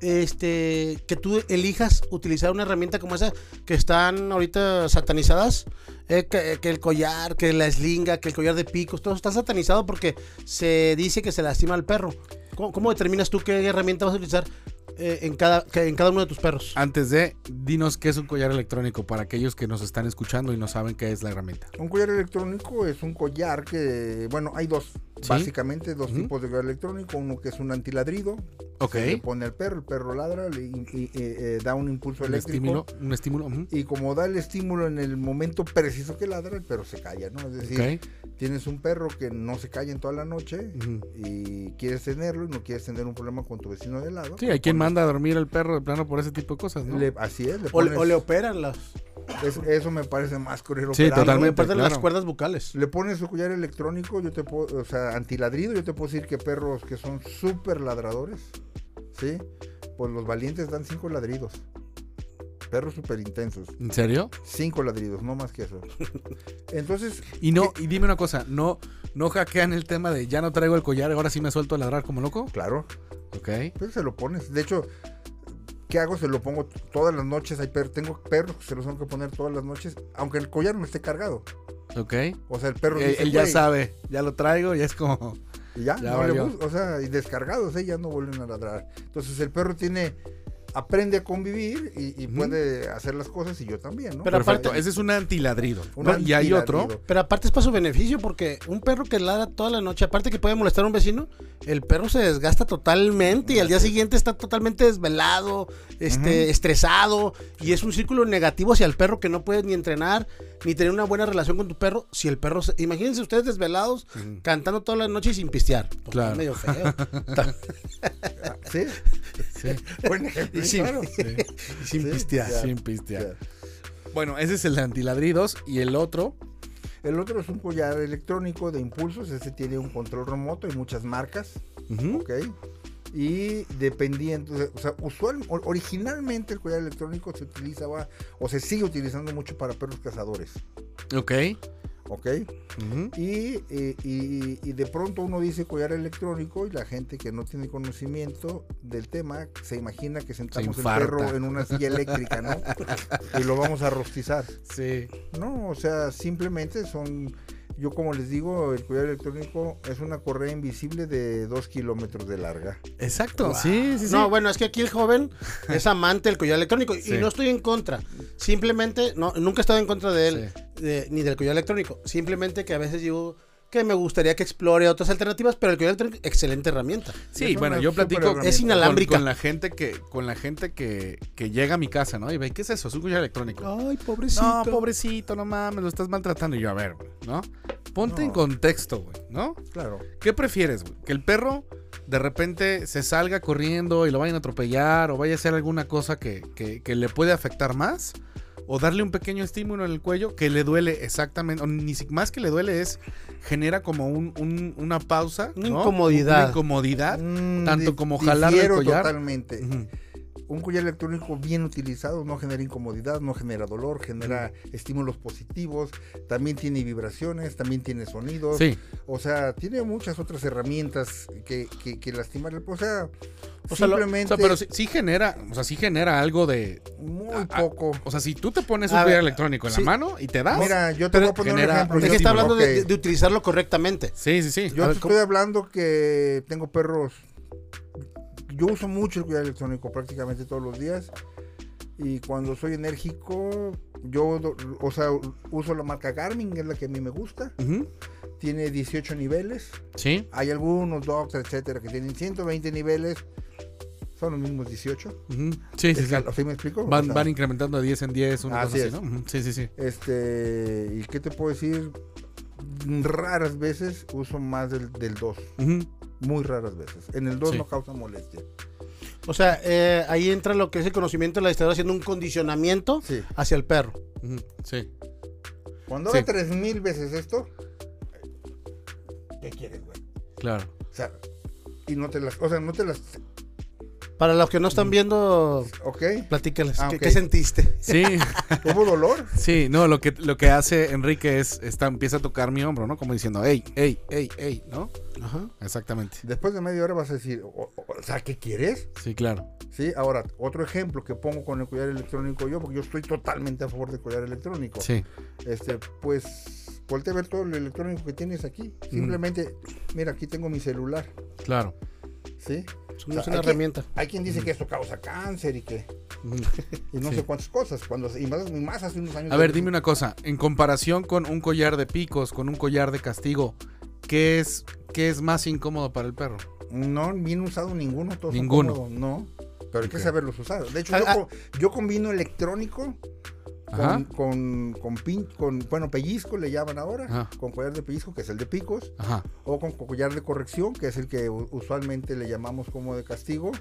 C: este, que tú elijas utilizar una herramienta como esa que están ahorita satanizadas? Eh, que, que el collar, que la eslinga, que el collar de picos, todo está satanizado porque se dice que se lastima al perro. ¿Cómo, cómo determinas tú qué herramienta vas a utilizar eh, en, cada, que- en cada uno de tus perros?
A: Antes de, dinos qué es un collar electrónico para aquellos que nos están escuchando y no saben qué es la herramienta.
B: Un collar electrónico es un collar que, bueno, hay dos,
A: Sí.
B: básicamente dos tipos de collar electrónico. Uno que es un antiladrido,
A: Ok.
B: se le pone al perro, el perro ladra le- y, y, eh, da un impulso
A: Un
B: eléctrico.
A: estímulo. Un estímulo.
B: Y como da el estímulo en el momento preciso que ladra, el perro se calla, ¿no? Es decir, tienes un perro que no se calla en toda la noche y quieres tenerlo y no quieres tener un problema con tu vecino de lado.
A: Sí, hay quien
B: Pones-
A: manda a dormir al perro de plano por ese tipo de cosas, ¿no?
B: le- así es, le
C: O, le-
B: pones-
C: o le operan las.
B: Es- eso me parece más cruel.
A: Sí,
B: operarlo.
A: totalmente.
C: Aparte de las
A: claro.
C: cuerdas vocales.
B: Le pones su collar electrónico, yo te puedo, o sea, antiladrido, yo te puedo decir que perros que son súper ladradores, ¿sí? Pues los valientes dan cinco ladridos. Perros súper intensos.
A: ¿En serio?
B: Cinco ladridos, no más que eso. Entonces,
A: Y no, y dime una cosa, ¿no, no hackean el tema de ya no traigo el collar, ahora sí me suelto a ladrar como loco?
B: claro,
A: Ok.
B: pues se lo pones. De hecho, ¿qué hago? Se lo pongo todas las noches. Hay per- tengo perros que se los tengo que poner todas las noches, aunque el collar no esté cargado.
A: Ok.
B: O sea, el perro
A: Él,
B: dice,
A: él ya sabe, ya lo traigo y es como...
B: Y ya,
A: Ya
B: no le o sea, y descargados, ¿eh? ya no vuelven a ladrar. Entonces el perro tiene, aprende a convivir y, puede hacer las cosas y yo también, ¿no?
C: Pero
A: Perfecto,
C: aparte-
A: ese es un antiladrido.
B: Un
A: ¿no? Y hay otro...
C: Pero aparte es para su beneficio, porque un perro que ladra toda la noche, aparte que puede molestar a un vecino, el perro se desgasta totalmente y al día siguiente está totalmente desvelado, este, estresado, y es un círculo negativo hacia el perro que no puede ni entrenar, ni tener una buena relación con tu perro. Si el perro, se- imagínense ustedes desvelados, cantando toda la noche y sin pistear. Pues,
A: Claro.
C: es medio feo.
B: Sí,
A: Sí,
B: buen ejemplo,
C: Y sin,
B: claro.
C: y sin
B: Sí,
C: pistear.
B: ya.
A: sin pistear.
B: Ya.
A: Bueno, ese es el de antiladridos y el otro...
B: El otro es un collar electrónico de impulsos, ese tiene un control remoto y muchas marcas,
A: Ujú.
B: ¿ok? Y dependiendo, o sea, usual, originalmente el collar electrónico se utilizaba o se sigue utilizando mucho para perros cazadores,
A: Ok.
B: ¿Ok?
A: Ujú.
B: Y, eh, y- y de pronto uno dice collar electrónico y la gente que no tiene conocimiento del tema se imagina que sentamos el perro en una silla eléctrica, ¿no? y lo vamos a rostizar.
A: Sí.
B: No, o sea, simplemente son, yo como les digo, el collar electrónico es una correa invisible de dos kilómetros de larga.
A: Exacto, sí, sí, sí.
C: No, bueno, es que aquí el joven es amante del collar electrónico
A: Sí.
C: y no estoy en contra. Simplemente, no, nunca he estado en contra de él,
A: Sí.
C: de- ni del collar electrónico. Simplemente que a veces digo que me gustaría que explore otras alternativas, pero el collar electrónico, excelente herramienta.
A: Sí,
B: Es
A: bueno, yo platico.
C: Es
A: con-
C: inalámbrica.
A: Con, la gente que con la gente que, que llega a mi casa, ¿no? Y ve, ¿qué es eso? Es un collar electrónico.
C: Ay, pobrecito.
A: No, pobrecito, no mames, lo estás maltratando. Y yo, a ver, güey, ¿no? Ponte en contexto, güey, ¿no?
B: Claro.
A: ¿Qué prefieres, güey? Que el perro de repente se salga corriendo y lo vayan a atropellar o vaya a hacer alguna cosa que, que- que le puede afectar más. O darle un pequeño estímulo en el cuello que le duele exactamente, o ni más que le duele es, genera como un- un- una pausa.
C: Una
A: ¿no?
C: incomodidad.
A: Una incomodidad.
B: Mm,
A: tanto como jalar el
B: difiero
A: collar.
B: totalmente. Un collar electrónico bien utilizado no genera incomodidad, no genera dolor, genera estímulos positivos, también tiene vibraciones, también tiene sonidos.
A: Sí,
B: O sea, tiene muchas otras herramientas que, que, que lastimar el O sea,
C: O sea, lo-
A: o
B: simplemente
A: sea, pero sí, sí genera, o sea, sí genera algo de,
B: muy poco.
A: o sea, si tú te pones un collar electrónico en
C: sí.
A: la mano y te das.
B: Mira, yo te voy a poner un
A: genera
B: ejemplo.
A: un
C: Es que
B: Yo-
C: está hablando de, de utilizarlo correctamente.
A: sí, sí, sí.
B: Yo te
A: ver, ¿cómo?
B: estoy hablando que tengo perros. Yo uso mucho el collar electrónico prácticamente todos los días. Y cuando soy enérgico, yo, o sea, uso la marca Garmin, es la que a mí me gusta. Tiene 18 niveles.
A: Sí.
B: Hay algunos dogs, etcétera, que tienen 120 niveles. Son los mismos 18.
A: Ujú. Sí, sí, sí.
B: ¿sí me explico?
A: Van,
B: O sea,
A: van incrementando de 10 en 10, una
B: Así
A: cosa así. ¿no? Sí, sí, sí.
B: Este, ¿y qué te puedo decir? Raras veces uso más del, del 2. Muy raras veces. En el 2
A: Sí.
B: no causa molestia.
C: O sea, eh, ahí entra lo que es el conocimiento de la historia haciendo un condicionamiento
B: Sí.
C: hacia el perro.
A: Sí.
B: Cuando
A: Sí.
B: haga 3000 veces esto, ¿qué quieres, güey?
A: Claro.
B: O sea, y no te las, o sea, no te las,
C: Para los que no están viendo,
B: ¿ok?
C: platícales.
B: Ah,
C: ¿Qué, sentiste?
A: Sí,
B: ¿Hubo dolor?
A: sí, no, lo que, lo que hace Enrique es, está, empieza a tocar mi hombro, ¿no? Como diciendo, ey, ey, ey, ey, ¿no?
C: Ajá.
A: Exactamente.
B: Después de media hora vas a decir, o, o- o sea, ¿qué quieres?
A: Sí, claro.
B: Sí, ahora, otro ejemplo que pongo con el collar electrónico yo, porque yo estoy totalmente a favor del collar electrónico.
A: Sí.
B: Este, pues, voltea a ver todo lo electrónico que tienes aquí. Simplemente, mira, aquí tengo mi celular,
A: Claro.
B: ¿sí?
C: Es una,
B: hay
C: herramienta.
B: Hay quien dice que esto causa cáncer y que,
A: Ujú.
B: y no
A: Sí.
B: sé cuántas cosas, cuando, y más, más hace unos años.
A: A ver, dime una cosa. En comparación con un collar de picos, con un collar de castigo, ¿qué es, qué es más incómodo para el perro?
B: No, bien usado ninguno. Todos
A: Ninguno.
B: cómodos, no. Pero hay que saberlos usar. De hecho,
C: Ah,
B: yo,
C: ah.
B: yo combino electrónico. Con, con, con, pin- con, bueno, pellizco le llaman ahora,
A: Ajá.
B: con collar de pellizco, que es el de picos,
A: Ajá.
B: o con collar de corrección, que es el que usualmente le llamamos como de castigo,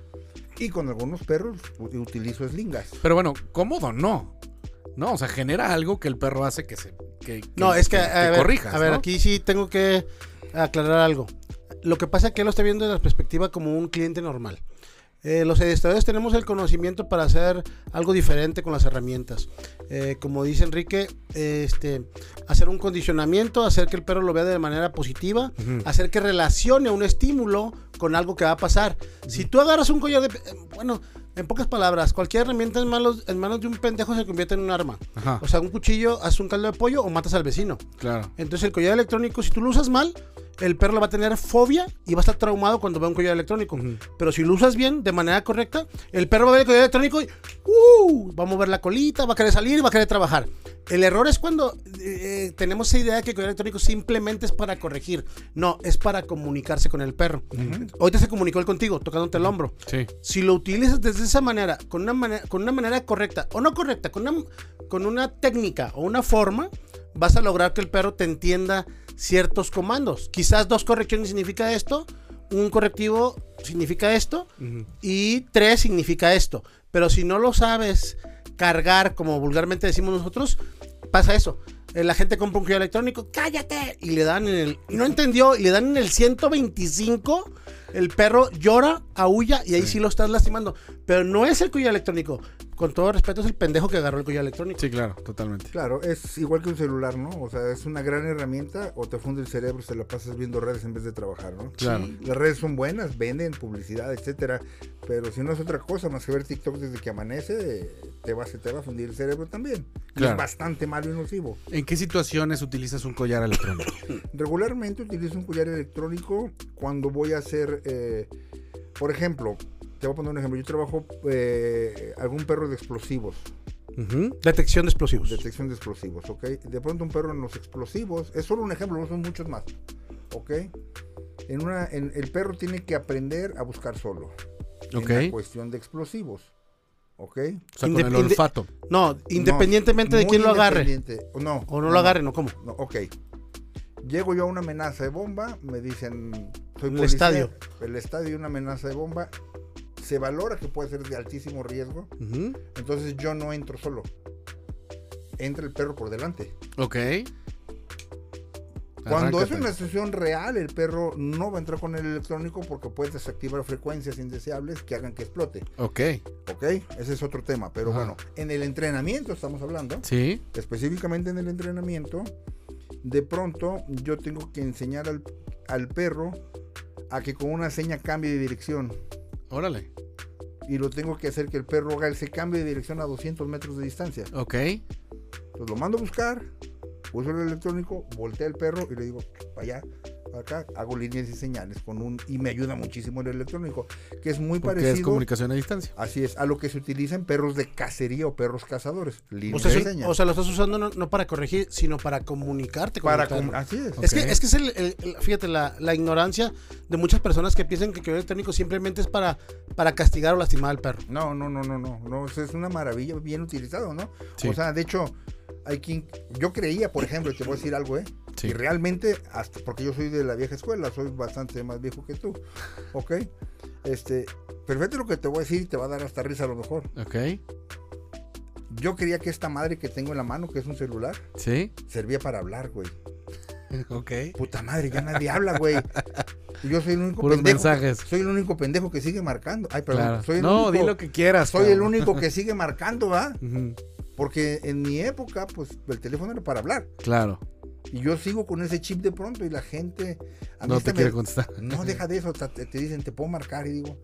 B: y con algunos perros utilizo eslingas.
A: Pero bueno, cómodo no. No, o sea, genera algo que el perro hace que se. Que,
C: No, es que, a ver,
A: corrijas.
C: a ver,
A: ¿no?
C: aquí sí tengo que aclarar algo. Lo que pasa es que él lo está viendo desde la perspectiva como un cliente normal. Eh, los adiestradores tenemos el conocimiento para hacer algo diferente con las herramientas. Eh, como dice Enrique, este, hacer un condicionamiento, hacer que el perro lo vea de manera positiva, hacer que relacione un estímulo con algo que va a pasar. Si tú agarras un collar de... eh, Bueno, en pocas palabras, cualquier herramienta en manos, en manos de un pendejo se convierte en un arma.
A: Ajá,
C: O sea, un cuchillo, haces un caldo de pollo o matas al vecino.
A: claro.
C: Entonces el collar electrónico, si tú lo usas mal, el perro le va a tener fobia y va a estar traumado cuando vea un collar electrónico.
A: Ujú.
C: Pero si lo usas bien, de manera correcta, el perro va a ver el collar electrónico y ¡uh! va a mover la colita, va a querer salir, va a querer trabajar. El error es cuando eh, tenemos esa idea de que el collar electrónico simplemente es para corregir. No, es para comunicarse con el perro. Ahorita se comunicó él contigo, tocándote el hombro.
A: Sí.
C: Si lo utilizas desde esa manera, con una manera, con una manera correcta o no correcta, con una, con una técnica o una forma, vas a lograr que el perro te entienda ciertos comandos. Quizás dos correcciones significa esto, un correctivo significa esto
A: Ujú.
C: y tres significa esto. Pero si no lo sabes cargar, como vulgarmente decimos nosotros, pasa eso. Eh, La gente compra un cuello electrónico, cállate, y le dan en el. Y no entendió, y le dan en el 125. El perro llora, aúlla y ahí sí. lo estás lastimando. Pero no es el cuello electrónico. Con todo respeto, es el pendejo que agarró el cuello electrónico.
A: Sí, claro, totalmente.
B: Claro, es igual que un celular, ¿no? O sea, es una gran herramienta o te funde el cerebro si te la pasas viendo redes en vez de trabajar, ¿no?
A: Claro.
B: Las redes son buenas, venden publicidad, etcétera, pero si no es otra cosa más que ver TikTok desde que amanece, te va, se te va a fundir el cerebro también.
A: Claro.
B: es bastante malo y nocivo.
A: ¿En qué situaciones utilizas un collar electrónico?
B: Regularmente utilizo un collar electrónico cuando voy a hacer, eh, por ejemplo, te voy a poner un ejemplo. Yo trabajo eh, algún perro de explosivos.
C: Detección de explosivos.
B: detección de explosivos, ¿ok? De pronto un perro en los explosivos, es solo un ejemplo, no son muchos más, ¿ok? En una, en- el perro tiene que aprender a buscar solo.
A: Ok.
B: En la cuestión de explosivos, ¿ok?
A: O sea, con el olfato.
C: no, independientemente
B: No,
C: de quién lo agarre.
B: No.
C: O no lo agarre, ¿no? ¿Cómo?
B: No, ok. Llego yo a una amenaza de bomba, me dicen, soy
C: El
B: policía,
C: estadio.
B: El estadio y una amenaza de bomba. Se valora que puede ser de altísimo riesgo, entonces yo no entro solo. Entra el perro por delante.
A: Ok.
B: Cuando es una situación real, el perro no va a entrar con el electrónico porque puede desactivar frecuencias indeseables que hagan que explote.
A: Ok.
B: ¿Ok? Ese es otro tema. Pero bueno, en el entrenamiento estamos hablando.
A: Sí.
B: específicamente en el entrenamiento, de pronto yo tengo que enseñar al, al perro a que con una seña cambie de dirección.
A: Órale.
B: Y lo tengo que hacer que el perro haga ese cambio de dirección a 200 metros de distancia.
A: Ok.
B: Entonces lo mando a buscar, uso el electrónico, voltea el perro y le digo, para allá, acá, hago líneas y señales con un y me ayuda muchísimo el electrónico, que es muy
A: Porque es
B: parecido.
A: comunicación a distancia.
B: Así es, a lo que se utiliza en perros de cacería o perros cazadores.
C: O
B: Líneas
C: sea,
B: y
C: es
B: señas.
C: o sea, lo estás usando no, no para corregir, sino para comunicarte con
B: para
C: el perro.
B: com- así es.
C: Es que, es que es el, el- el- fíjate, la, la ignorancia de muchas personas que piensan que el electrónico simplemente es para, para castigar o lastimar al perro.
B: No, no, no, no, no, no, es es una maravilla bien utilizado, ¿no?
A: Sí.
B: O sea, de hecho, hay quien, yo creía, por ejemplo, y te voy a decir algo, ¿eh?
A: Sí.
B: Y realmente, hasta porque yo soy de la vieja escuela, soy bastante más viejo que tú, ¿ok? Este, perfecto lo que te voy a decir y te va a dar hasta risa a lo mejor.
A: Ok.
B: Yo creía que esta madre que tengo en la mano, que es un celular,
A: Sí.
B: servía para hablar, güey.
A: Ok.
B: Puta madre, ya nadie habla, güey. Yo soy el único
A: Puros
B: pendejo.
A: mensajes.
B: Soy el único pendejo que sigue marcando. Ay, perdón.
A: Claro.
B: Soy el
A: No,
B: único,
A: di lo que quieras.
B: soy el único que sigue marcando, ¿va? Porque en mi época, pues el teléfono era para hablar.
A: Claro.
B: Y yo sigo con ese chip de pronto y la gente. a mí
A: No te quiere
B: me-
A: contestar.
B: No deja de eso. Te, te dicen, te puedo marcar. Y digo,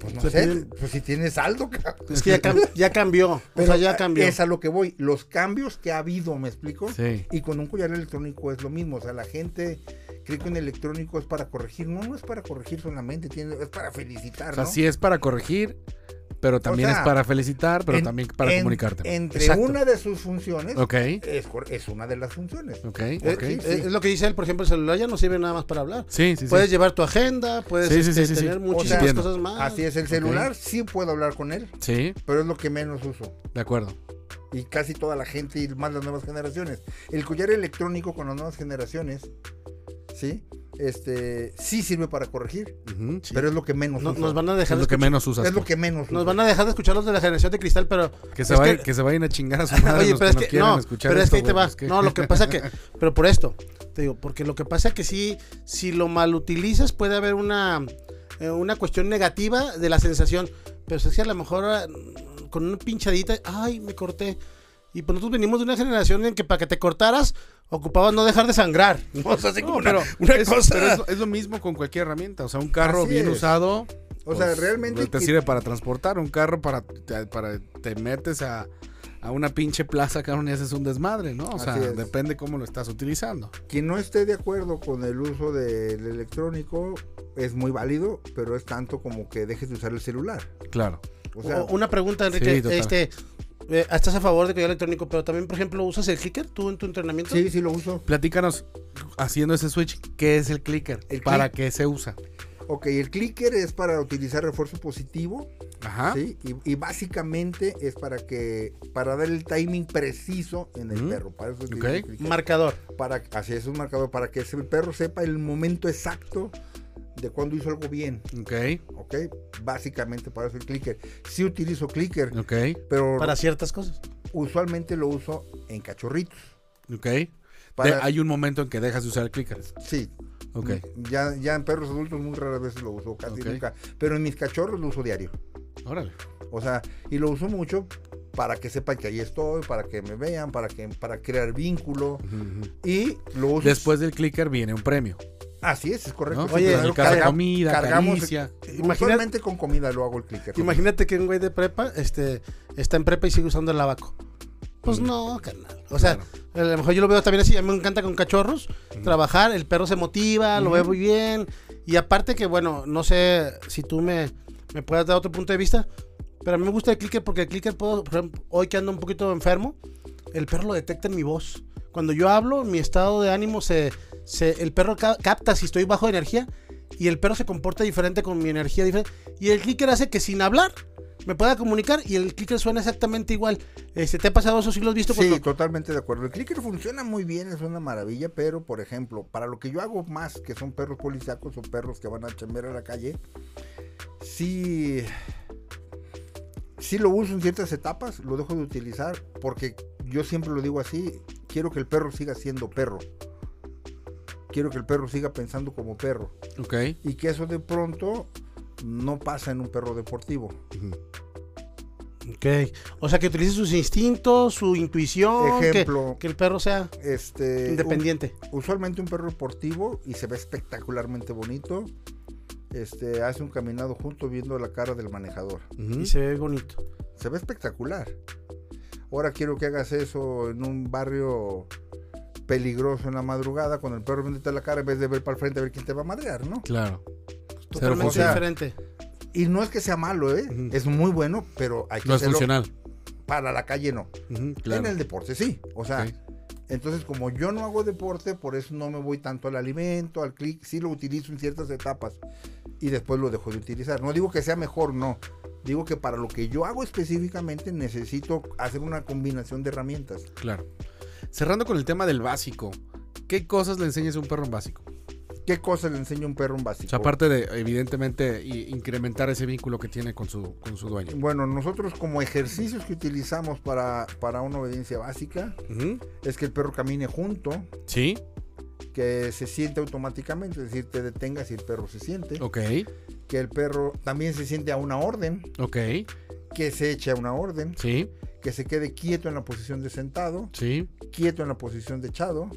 B: pues no sé.
C: piden-
B: Pues si tienes saldo, cabrón.
C: Es que ya, cam- ya cambió. o sea, ya cambió.
B: Es a lo que voy. Los cambios que ha habido, ¿me explico?
A: Sí.
B: Y con un collar electrónico es lo mismo. O sea, la gente cree que un electrónico es para corregir. No, no es para corregir solamente. Tiene, es para felicitar.
A: O sea,
B: ¿no?
A: sí es para corregir, pero también
B: sea,
A: es para felicitar, pero
B: En-
A: también para
B: en-
A: comunicarte.
B: Entre
C: Exacto.
B: una de sus funciones
A: Ok.
B: es, es una de las funciones.
A: Ok.
B: Eh, sí,
C: Es, es lo que dice él, por ejemplo, el celular ya no sirve nada más para hablar.
A: Sí, sí, sí.
C: Puedes llevar tu agenda, puedes
A: Sí, sí,
C: este,
A: sí, sí, sí.
C: tener
A: O
C: muchísimas
B: sea,
A: entiendo.
C: cosas más.
B: Así es, el celular sí puedo hablar con él,
A: Sí,
B: pero es lo que menos uso.
A: de acuerdo.
B: Y casi toda la gente y más las nuevas generaciones. El collar electrónico con las nuevas generaciones, ¿sí? este, sí sirve para corregir, pero es lo que menos
C: No- nos van a
A: Es
C: dejar
A: lo
C: de
A: que
C: escuchar,
A: menos usas.
B: es lo que menos
C: nos
B: uso.
C: van a dejar de escuchar los de la generación de cristal, pero
A: Que se,
C: es
A: vayan-
C: que-
A: que... se vayan a chingar a su madre.
C: Oye, pero es que no,
A: escuchar
C: pero es que ahí te va.
A: es que-
C: No, lo que pasa que, pero por esto, te digo, porque lo que pasa es que sí, si lo mal utilizas puede haber una, eh, una cuestión negativa de la sensación, pero es que a lo mejor ah, con una pinchadita, ay, me corté. Y pues nosotros venimos de una generación en que para que te cortaras ocupabas no dejar de sangrar. ¿no? O sea, así
A: No,
C: como una,
A: pero,
C: una
A: es,
C: cosa.
A: pero es lo- es lo mismo con cualquier herramienta. O sea, un carro
B: Así
A: bien
B: es.
A: usado.
B: O sea,
A: pues,
B: realmente
A: Te
B: que-
A: sirve para transportar. Un carro para. Te, para, te metes a, a una pinche plaza, cabrón, y haces un desmadre, ¿no? O sea,
B: es.
A: depende cómo lo estás utilizando.
B: Quien no esté de acuerdo con el uso del electrónico es muy válido, pero es tanto como que dejes de usar el celular.
A: Claro.
B: O sea,
C: O- una pregunta, Enrique.
A: Sí,
C: este, eh, estás a favor de que haya electrónico, pero también, por ejemplo, ¿usas el clicker tú en tu entrenamiento?
B: sí, sí lo uso.
A: Platícanos, haciendo ese switch, ¿qué es el clicker?
B: El
A: ¿Para
B: click-
A: qué se usa?
B: Ok, el clicker es para utilizar refuerzo positivo,
A: Ajá.
B: ¿sí? Y, y básicamente es para que para dar el timing preciso en el perro. Para eso es
A: Ok.
B: el clicker.
C: Marcador.
B: para así es un marcador para que el perro sepa el momento exacto de cuando hizo algo bien,
A: Ok,
B: ¿ok? Básicamente para eso el clicker. Sí utilizo clicker,
A: ok,
B: pero
C: Para ciertas cosas.
B: usualmente lo uso en cachorritos.
A: ok. De- hay un momento en que dejas de usar el clicker.
B: Sí.
A: Ok.
B: Ya, ya en perros adultos muy raras veces lo uso, casi nunca. Pero en mis cachorros lo uso diario.
A: Órale.
B: O sea, y lo uso mucho para que sepan que ahí estoy, para que me vean, para que para crear vínculo. Y lo uso.
A: Después del clicker viene un premio.
B: Así es, es correcto.
A: ¿no?
C: Oye,
B: claro, carga-
A: comida,
B: cargamos-
A: caricia.
B: Usualmente con comida lo hago el clicker.
C: Imagínate que un güey de prepa este, está en prepa y sigue usando el abaco. Pues
A: Mm.
C: no, carnal. O sea,
A: Claro.
C: a lo mejor yo lo veo también así. A mí me encanta con cachorros trabajar. El perro se motiva, lo veo muy bien. Y aparte que, bueno, no sé si tú me, me puedas dar otro punto de vista. Pero a mí me gusta el clicker porque el clicker puedo, por ejemplo, hoy que ando un poquito enfermo, el perro lo detecta en mi voz. Cuando yo hablo, mi estado de ánimo se, se el perro ca- capta si estoy bajo de energía y el perro se comporta diferente con mi energía diferente. Y el clicker hace que sin hablar me pueda comunicar y el clicker suena exactamente igual. Este, ¿Te ha pasado eso? ¿Sí lo has visto?
B: Sí, totalmente de acuerdo. El clicker funciona muy bien, es una maravilla, pero por ejemplo, para lo que yo hago más, que son perros policíacos o perros que van a chambear a la calle, sí, sí lo uso en ciertas etapas, lo dejo de utilizar, porque yo siempre lo digo así, quiero que el perro siga siendo perro. Quiero que el perro siga pensando como perro.
A: Ok.
B: Y que eso de pronto no pasa en un perro deportivo.
C: Ok. O sea, que utilice sus instintos, su intuición. que-
B: Ejemplo,
C: Que, el perro sea
B: este, un-
C: independiente.
B: usualmente un perro deportivo y se ve espectacularmente bonito. Este hace un caminado junto viendo la cara del manejador.
C: Y se ve bonito.
B: Se ve espectacular. Ahora quiero que hagas eso en un barrio peligroso en la madrugada cuando el perro viéndote la cara en vez de ver para el frente a ver quién te va a madrear, ¿no?
A: Claro.
C: Totalmente
B: funcional.
C: diferente.
B: Y no es que sea malo, ¿eh? Es muy bueno, pero hay que
A: No es
B: hacerlo
A: funcional.
B: para la calle no.
A: Claro.
B: En el deporte sí. O sea. Entonces, como yo no hago deporte, por eso no me voy tanto al alimento, al clic, sí lo utilizo en ciertas etapas y después lo dejo de utilizar. No digo que sea mejor, no. Digo que para lo que yo hago específicamente necesito hacer una combinación de herramientas.
A: Claro. Cerrando con el tema del básico. ¿Qué cosas le enseñas a un perro en básico?
B: ¿Qué cosa le enseño a un perro en básico?
A: O sea, aparte de, evidentemente, incrementar ese vínculo que tiene con su, con su dueño.
B: Bueno, nosotros como ejercicios que utilizamos para, para una obediencia básica es que el perro camine junto,
A: Sí.
B: que se siente automáticamente, es decir, te detengas y el perro se siente,
A: Ok.
B: que el perro también se siente a una orden,
A: Ok.
B: que se eche a una orden,
A: Sí.
B: Que se quede quieto en la posición de sentado,
A: Sí.
B: quieto en la posición de echado,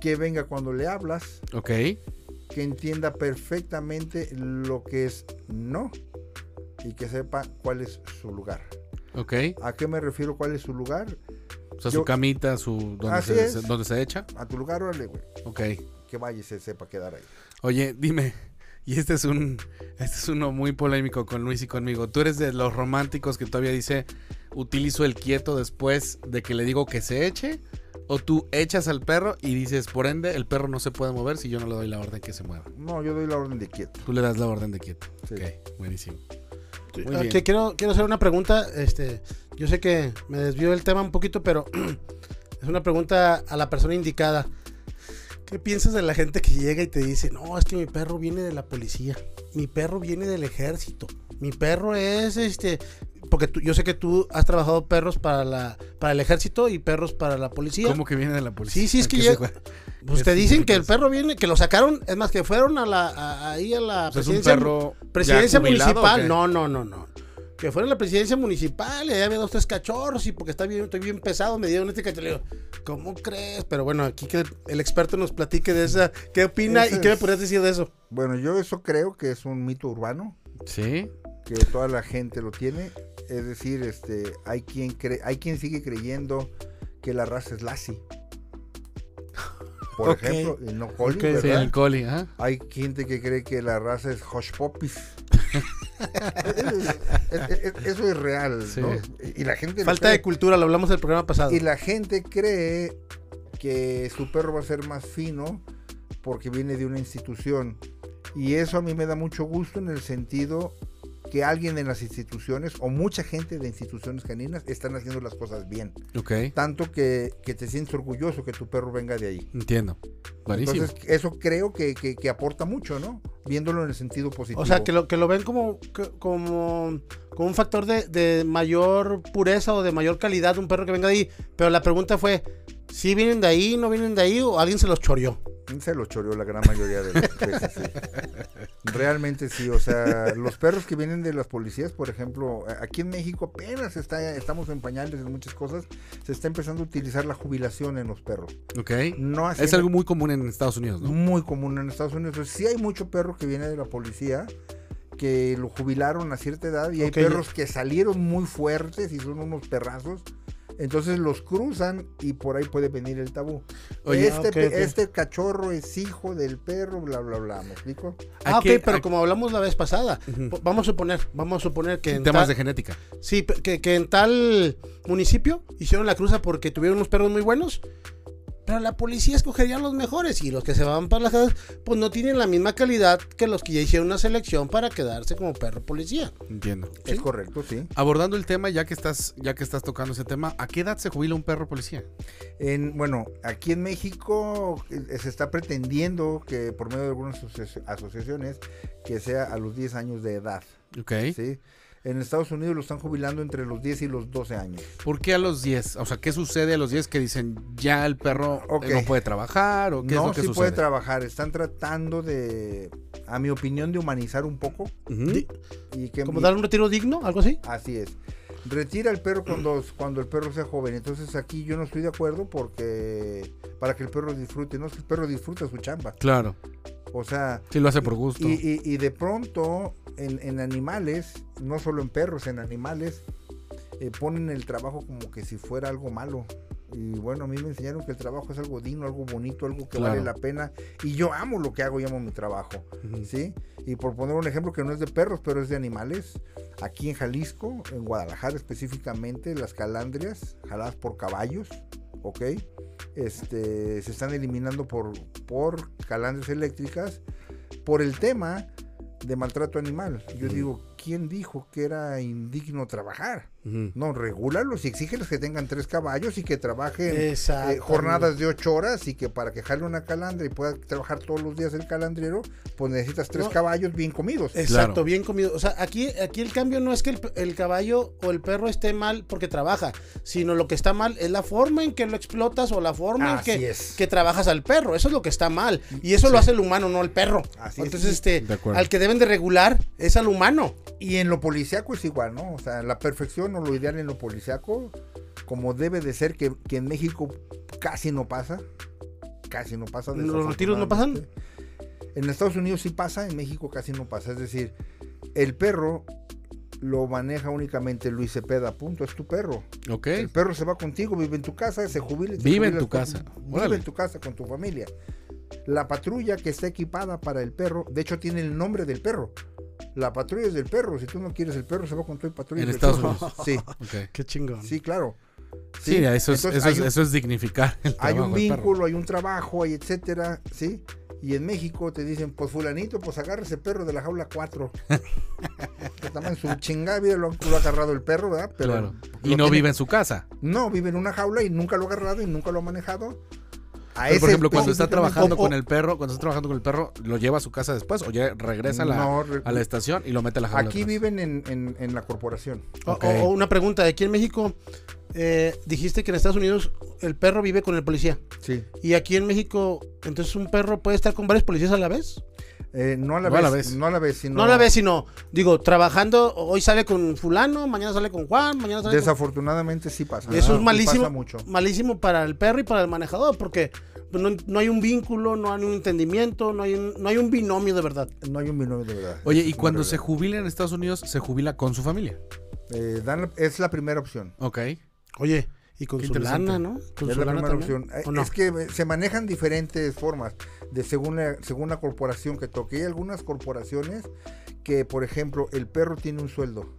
B: que venga cuando le hablas,
A: Ok.
B: que entienda perfectamente lo que es no y que sepa cuál es su lugar.
A: Ok.
B: ¿A qué me refiero cuál es su lugar?
A: O sea,
B: Yo-
A: su camita, su donde
B: Así
A: se,
B: es.
A: se- donde se echa.
B: A tu lugar, órale, güey.
A: Ok.
B: Que vaya y se sepa quedar ahí.
A: Oye, dime. Y este es un este es uno muy polémico con Luis y conmigo. ¿Tú eres de los románticos que todavía dice utilizo el quieto después de que le digo que se eche? ¿O tú echas al perro y dices, por ende, el perro no se puede mover si yo no le doy la orden que se mueva?
B: No, yo doy la orden de quieto.
A: Tú le das la orden de quieto.
B: Sí.
A: Ok, buenísimo. Muy
C: Ah,
A: bien.
C: que quiero, quiero hacer una pregunta. Este, yo sé que me desvío del tema un poquito, pero es una pregunta a la persona indicada. ¿Qué piensas de la gente que llega y te dice, no, es que mi perro viene de la policía, mi perro viene del ejército, mi perro es este, porque tú- yo sé que tú has trabajado perros para la, para el ejército y perros para la policía.
A: ¿Cómo que viene de la policía?
C: Sí, sí, es que
A: ¿Qué
C: ya-? Pues
A: ¿Qué
C: te dicen que el perro viene, que lo sacaron, es más que fueron a la, a- ahí a la presidencia,
A: perro
C: presidencia
A: ya jubilado, ¿o
C: municipal. No, no, no, no. Que fueron a la presidencia municipal y allá había dos, tres cachorros y porque está bien, estoy bien pesado, me dieron este cachorro. ¿cómo crees? Pero bueno, aquí que el experto nos platique de esa, ¿qué opina
B: Ese
C: y qué me podrías decir de eso?
B: Bueno, yo eso creo que es un mito urbano,
A: Sí.
B: que toda la gente lo tiene. Es decir, este, hay quien cree, hay quien sigue creyendo que la raza es Lassie. Por ejemplo, y no Collie,
C: Ok.
B: ¿verdad?
A: Sí, el coli.
B: Hay gente que cree que la raza es Hush Puppies. Es- es- es- eso es real,
A: Sí.
B: ¿no? Y la gente
C: Falta de cultura, lo hablamos del programa pasado.
B: Y la gente cree que su perro va a ser más fino porque viene de una institución. Y eso a mí me da mucho gusto en el sentido que alguien en las instituciones o mucha gente de instituciones caninas están haciendo las cosas bien.
A: Ok.
B: Tanto que, que te sientes orgulloso que tu perro venga de ahí.
A: Entiendo. Buenísimo.
B: Entonces, eso creo que, que- que aporta mucho, ¿no? Viéndolo en el sentido positivo.
C: O sea, que lo, que lo ven como, como, como un factor de, de mayor pureza o de mayor calidad un perro que venga de ahí. Pero la pregunta fue, ¿si vienen de ahí, no vienen de ahí o alguien se los choreó?
B: Se lo choreó la gran mayoría de las veces, sí. Realmente sí, o sea, los perros que vienen de las policías, por ejemplo, aquí en México apenas está, estamos en pañales en muchas cosas, se está empezando a utilizar la jubilación en los perros.
A: ok.
B: No
A: Es algo muy común en Estados Unidos, ¿no?
B: muy común en Estados Unidos. Entonces, sí hay mucho perro que viene de la policía que lo jubilaron a cierta edad y hay perros que salieron muy fuertes y son unos perrazos. Entonces los cruzan y por ahí puede venir el tabú.
A: Oye,
B: este, este cachorro es hijo del perro, bla, bla, bla. ¿Me explico?
C: Ah,
A: ¿A
C: ok, pero como hablamos la vez pasada, vamos a suponer, vamos a suponer que en
A: Temas
C: tal-
A: de genética.
C: sí, que, que en tal municipio hicieron la cruza porque tuvieron unos perros muy buenos, pero la policía escogería los mejores y los que se van para las casas, pues no tienen la misma calidad que los que ya hicieron una selección para quedarse como perro policía.
A: Entiendo.
B: Es correcto, sí.
A: Abordando el tema, ya que estás, ya que estás tocando ese tema, ¿a qué edad se jubila un perro policía?
B: En, bueno, aquí en México eh, se está pretendiendo que por medio de algunas asoci- asociaciones que sea a los 10 años de edad.
A: Ok.
B: ¿sí? En Estados Unidos lo están jubilando entre los 10 y los 12 años.
A: ¿Por qué a los 10? O sea, ¿qué sucede a los 10 que dicen ya el perro eh,
B: Ok.
A: no puede trabajar? ¿O qué es
B: No,
A: lo que
B: sí
A: sucede?
B: puede trabajar. Están tratando de, a mi opinión, de humanizar un poco. Y que,
C: ¿Como dar un retiro digno? ¿Algo así?
B: Así es. Retira el perro cuando, cuando el perro sea joven. Entonces aquí yo no estoy de acuerdo porque para que el perro disfrute. No es que el perro disfruta su chamba.
A: Claro.
B: O sea,
A: Sí lo hace por gusto.
B: y, y- y de pronto en, en animales, no solo en perros, en animales, eh, ponen el trabajo como que si fuera algo malo. Y bueno, a mí me enseñaron que el trabajo es algo digno, algo bonito, algo que
A: Claro.
B: vale la pena. Y yo amo lo que hago y amo mi trabajo.
A: Ujú.
B: ¿sí? Y por poner un ejemplo que no es de perros, pero es de animales, aquí en Jalisco, en Guadalajara específicamente, las calandrias, jaladas por caballos, ¿ok? Este, se están eliminando por, por calandrias eléctricas por el tema de maltrato animal. Yo digo, ¿quién dijo que era indigno trabajar? No, regúlalos y exígeles que tengan tres caballos y que trabajen eh, jornadas de ocho horas y que para que jale una calandra y pueda trabajar todos los días el calandrero, pues necesitas tres
C: No.
B: caballos bien comidos.
C: Exacto,
A: Claro.
C: bien comido. O sea, aquí, aquí el cambio no es que el, el caballo o el perro esté mal porque trabaja, sino lo que está mal es la forma en que lo explotas o la forma
B: Así
C: en que,
B: es.
C: que trabajas al perro. Eso es lo que está mal. Y eso lo hace el humano, no el perro.
B: Así es.
C: Entonces, este,
A: De acuerdo.
C: al que deben de regular es al humano.
B: Y en lo policíaco es igual, ¿no? O sea, la perfección o lo ideal en lo policíaco, como debe de ser, que, que en México casi no pasa. Casi no pasa.
C: ¿Los retiros no pasan?
B: En Estados Unidos sí pasa, en México casi no pasa. Es decir, el perro lo maneja únicamente Luis Cepeda, punto, es tu perro.
A: Ok.
B: El perro se va contigo, vive en tu casa, se jubila. te
A: Vive en tu
B: con-
A: casa.
B: Vive
A: Órale.
B: en tu casa con tu familia. La patrulla que está equipada para el perro, de hecho tiene el nombre del perro. La patrulla es del perro. Si tú no quieres el perro, se va con tu patrulla.
A: En
B: del
A: Estados
B: perro.
A: Unidos.
B: Sí,
A: Ok.
C: Qué chingón.
B: sí, claro.
A: Sí, eso, es,
B: Entonces,
A: eso,
B: hay
A: es,
B: un-
A: eso es dignificar el
B: hay un vínculo, hay un trabajo, hay etcétera, ¿sí? Y en México te dicen, pues fulanito, pues agarra ese perro de la jaula 4. en su chingada vida lo, lo ha agarrado el perro, ¿verdad?
A: Claro. Y no
B: tiene-
A: vive en su casa.
B: No, vive en una jaula y nunca lo ha agarrado y nunca lo ha manejado. A
A: Pero, por ejemplo, cuando está trabajando
C: o-
A: con el perro, cuando está trabajando con el perro, lo lleva a su casa después o ya regresa a la,
B: No, re-
A: a la estación y lo mete a la jaula.
B: Aquí
A: atrás?
B: viven en, en- en la corporación.
C: O, o una pregunta, aquí en México eh, dijiste que en Estados Unidos el perro vive con el policía.
B: Sí.
C: Y aquí en México, entonces un perro puede estar con varios policías a la vez.
B: Eh, no a la
A: No a
B: vez.
A: la vez.
B: No a la vez, sino.
C: No a la vez, sino, digo, trabajando, hoy sale con fulano, mañana sale con Juan, mañana sale con...
B: Desafortunadamente sí pasa.
C: Eso
B: Ah,
C: es malísimo,
B: Pasa mucho.
C: malísimo para el perro y para el manejador, porque no, no hay un vínculo, no hay un entendimiento, no hay un, no hay un binomio de verdad.
B: No hay un binomio de verdad.
A: Oye, y cuando se jubila en Estados Unidos, se jubila con su familia.
B: Eh, dan es la primera opción.
A: Ok.
C: Oye, y con
A: Qué
C: su lana, ¿no? Con
B: es
C: su
B: la
C: lana
B: primera opción. Eh. Es que eh, se manejan diferentes formas de según la, según la corporación que toque. Hay algunas corporaciones que, por ejemplo, el perro tiene un sueldo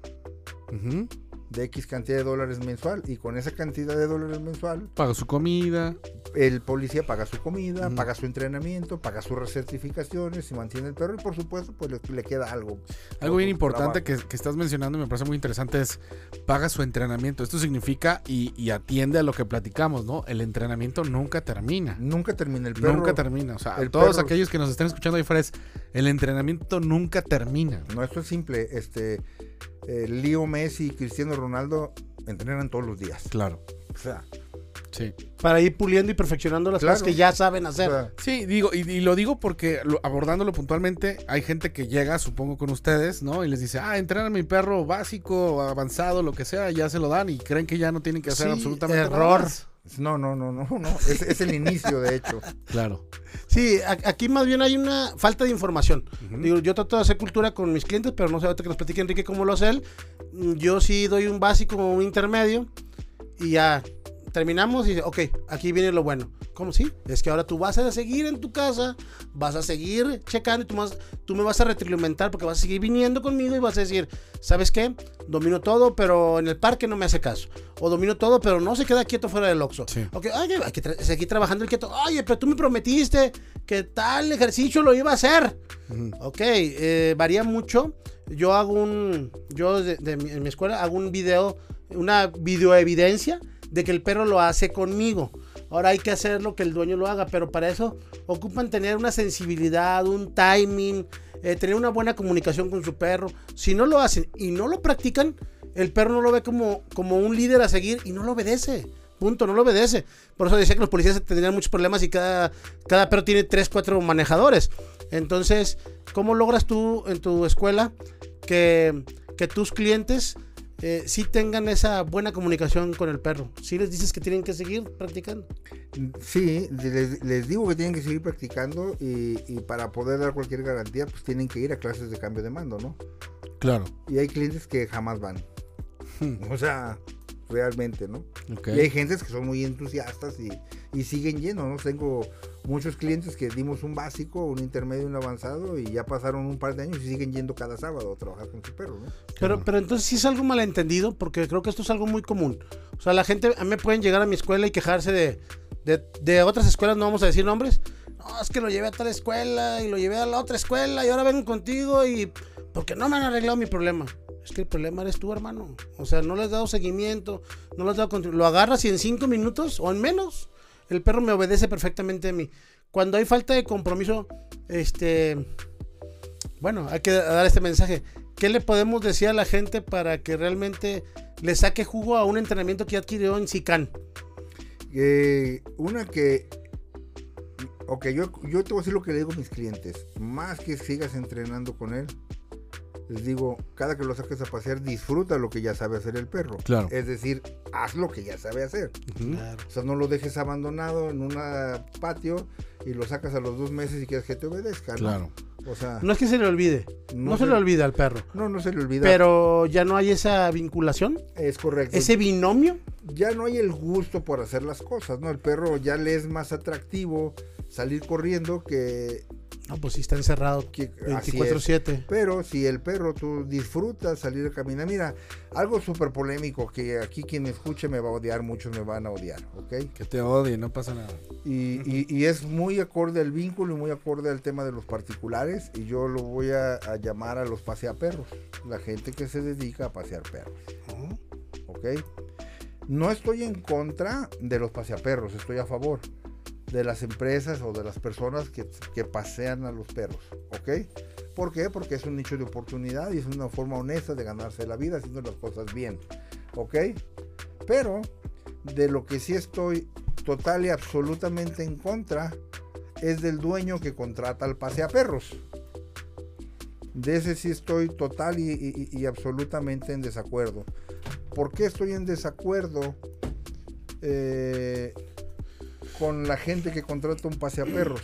A: Ujú.
B: De X cantidad de dólares mensual y con esa cantidad de dólares mensual
A: Paga su comida.
B: el policía paga su comida, paga su entrenamiento, paga sus recertificaciones y mantiene el perro y por supuesto pues le, le queda algo.
A: Algo bien importante que, que estás mencionando y me parece muy interesante es paga su entrenamiento. Esto significa y, y atiende a lo que platicamos, ¿no? El entrenamiento nunca termina.
B: Nunca termina el perro.
A: nunca termina. O sea,
B: el
A: todos
B: perro-
A: aquellos que nos estén escuchando ahí fuera es el entrenamiento nunca termina.
B: No, esto es simple. Este, eh, Leo Messi y Cristiano Ronaldo entrenan todos los días.
A: Claro.
B: O sea,
A: Sí.
C: Para ir puliendo y perfeccionando las
B: Claro.
C: cosas que ya saben
B: o
C: hacer.
B: sea,
A: Sí, digo, y, y lo digo porque lo- abordándolo puntualmente, hay gente que llega, supongo, con ustedes, ¿no? Y les dice, ah, entrena a mi perro básico, avanzado, lo que sea, ya se lo dan y creen que ya no tienen que hacer
C: Sí,
A: absolutamente nada
C: error.
A: más.
B: No, no, no, no, no. Es, es el inicio, de hecho.
A: Claro.
C: Sí, a- aquí más bien hay una falta de información. Digo, yo trato de hacer cultura con mis clientes, pero no sé ahorita que nos platique Enrique cómo lo hace él. Yo sí doy un básico o un intermedio y ya terminamos y ok, aquí viene lo bueno. ¿Cómo sí? Es que ahora tú vas a seguir en tu casa, vas a seguir checando y tú, más, tú me vas a retroalimentar porque vas a seguir viniendo conmigo y vas a decir, ¿sabes qué? Domino todo, pero en el parque no me hace caso. O domino todo, pero no se queda quieto fuera del Oxxo.
A: Sí.
C: Ok, oye, hay que seguir trabajando el quieto. Oye, pero tú me prometiste que tal ejercicio lo iba a hacer.
A: Ujú.
C: Ok, eh, varía mucho. Yo hago un, yo de, de mi, en mi escuela hago un video, una videoevidencia de que el perro lo hace conmigo. Ahora hay que hacerlo que el dueño lo haga, pero para eso ocupan tener una sensibilidad, un timing, eh, tener una buena comunicación con su perro. Si no lo hacen y no lo practican, el perro no lo ve como, como un líder a seguir y no lo obedece. Punto, no lo obedece. Por eso decía que los policías tendrían muchos problemas y cada, cada perro tiene 3, 4 manejadores. Entonces, ¿cómo logras tú en tu escuela que, que tus clientes eh, sí tengan esa buena comunicación con el perro? ¿Sí les dices que tienen que seguir practicando?
B: Sí, les, les digo que tienen que seguir practicando y, y para poder dar cualquier garantía, pues tienen que ir a clases de cambio de mando, ¿no?
A: Claro.
B: Y hay clientes que jamás van.
A: Hmm.
B: O sea, realmente, ¿no?
A: Ok.
B: Y hay gentes que son muy entusiastas y, y siguen yendo, ¿no? Tengo muchos clientes que dimos un básico, un intermedio, un avanzado y ya pasaron un par de años y siguen yendo cada sábado a trabajar con su perro, ¿no?
C: Pero, pero entonces sí es algo malentendido, porque creo que esto es algo muy común. O sea, la gente, a mí pueden llegar a mi escuela y quejarse de, de, de otras escuelas, no vamos a decir nombres. No, es que lo llevé a tal escuela y lo llevé a la otra escuela y ahora vengo contigo y... Porque no me han arreglado mi problema. Es que el problema eres tú, hermano. O sea, no le has dado seguimiento, no le has dado... Lo agarras y en cinco minutos o en menos, el perro me obedece perfectamente a mí. Cuando hay falta de compromiso, este... Bueno, hay que dar este mensaje. ¿Qué le podemos decir a la gente para que realmente le saque jugo a un entrenamiento que adquirió en SICAN?
B: Eh, una que. Ok, yo, yo te voy decir lo que le digo a mis clientes. Más que sigas entrenando con él, les digo, cada que lo saques a pasear, disfruta lo que ya sabe hacer el perro.
A: Claro.
B: Es decir, haz lo que ya sabe hacer.
A: Ujú.
B: O sea, no lo dejes abandonado en un patio y lo sacas a los dos meses y quieres que te obedezca. ¿no?
A: Claro.
B: O sea,
C: No es que se le olvide, no,
B: No
C: se
B: se-
C: le olvida al perro,
B: no, no se le olvida.
C: pero ya no hay esa vinculación,
B: es correcto.
C: ese binomio.
B: Ya no hay el gusto por hacer las cosas, ¿no? El perro ya le es más atractivo salir corriendo que...
C: No, pues sí está encerrado
B: que así es.
C: 24/7.
B: Pero si el perro tú disfrutas salir a caminar, mira, algo súper polémico que aquí quien me escuche me va a odiar, muchos me van a odiar, ¿ok?
A: Que te odie, no pasa nada.
B: Y, y- y es muy acorde al vínculo y muy acorde al tema de los particulares y yo lo voy a, a llamar a los paseaperros, la gente que se dedica a pasear perros. ¿ok? No estoy en contra de los paseaperros, estoy a favor. de las empresas o de las personas que, que pasean a los perros, ¿ok? ¿Por qué? Porque es un nicho de oportunidad y es una forma honesta de ganarse la vida haciendo las cosas bien, ¿ok? Pero de lo que sí estoy total y absolutamente en contra es del dueño que contrata al paseaperros. De ese sí estoy total y, absolutamente en desacuerdo. ¿Por qué estoy en desacuerdo eh, con la gente que contrata un paseaperros?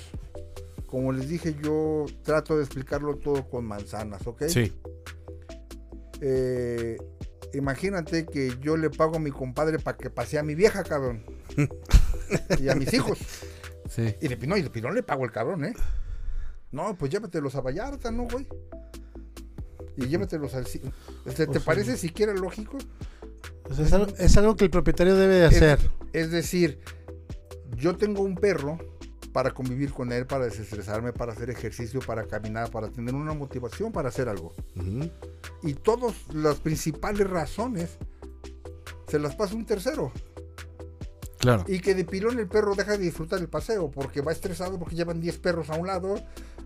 B: Como les dije, yo trato de explicarlo todo con manzanas, ¿ok?
A: Sí.
B: Eh, imagínate que yo le pago a mi compadre para que pasee a mi vieja, cabrón. y a mis hijos.
A: Sí.
B: Y de Pinón, y de Pinón le pago el cabrón, ¿eh? No, pues llévatelos a Vallarta, ¿no, güey? Y llévatelos al... ¿Te, te
C: Pues
B: parece siquiera lógico?
C: Pues es, algo, es algo que el propietario debe de hacer.
B: Es, es decir, yo tengo un perro para convivir con él, para desestresarme, para hacer ejercicio, para caminar, para tener una motivación para hacer algo. Y todas las principales razones se las pasa un tercero.
A: Claro.
B: Y que de pilón el perro deja de disfrutar el paseo porque va estresado porque llevan 10 perros a un lado,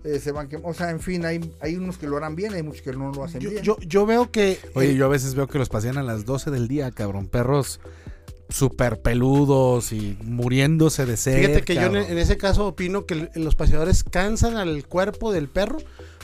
B: eh, se van O sea, en fin, hay, hay unos que lo harán bien, hay muchos que no lo hacen
C: Yo,
B: bien.
C: yo, yo veo que.
A: Oye,
C: eh,
A: yo a veces veo que los pasean a las 12 del día, cabrón. Perros súper peludos y muriéndose de sed.
C: Fíjate que yo en,
A: cabrón.
C: en ese caso opino que los paseadores cansan al cuerpo del perro,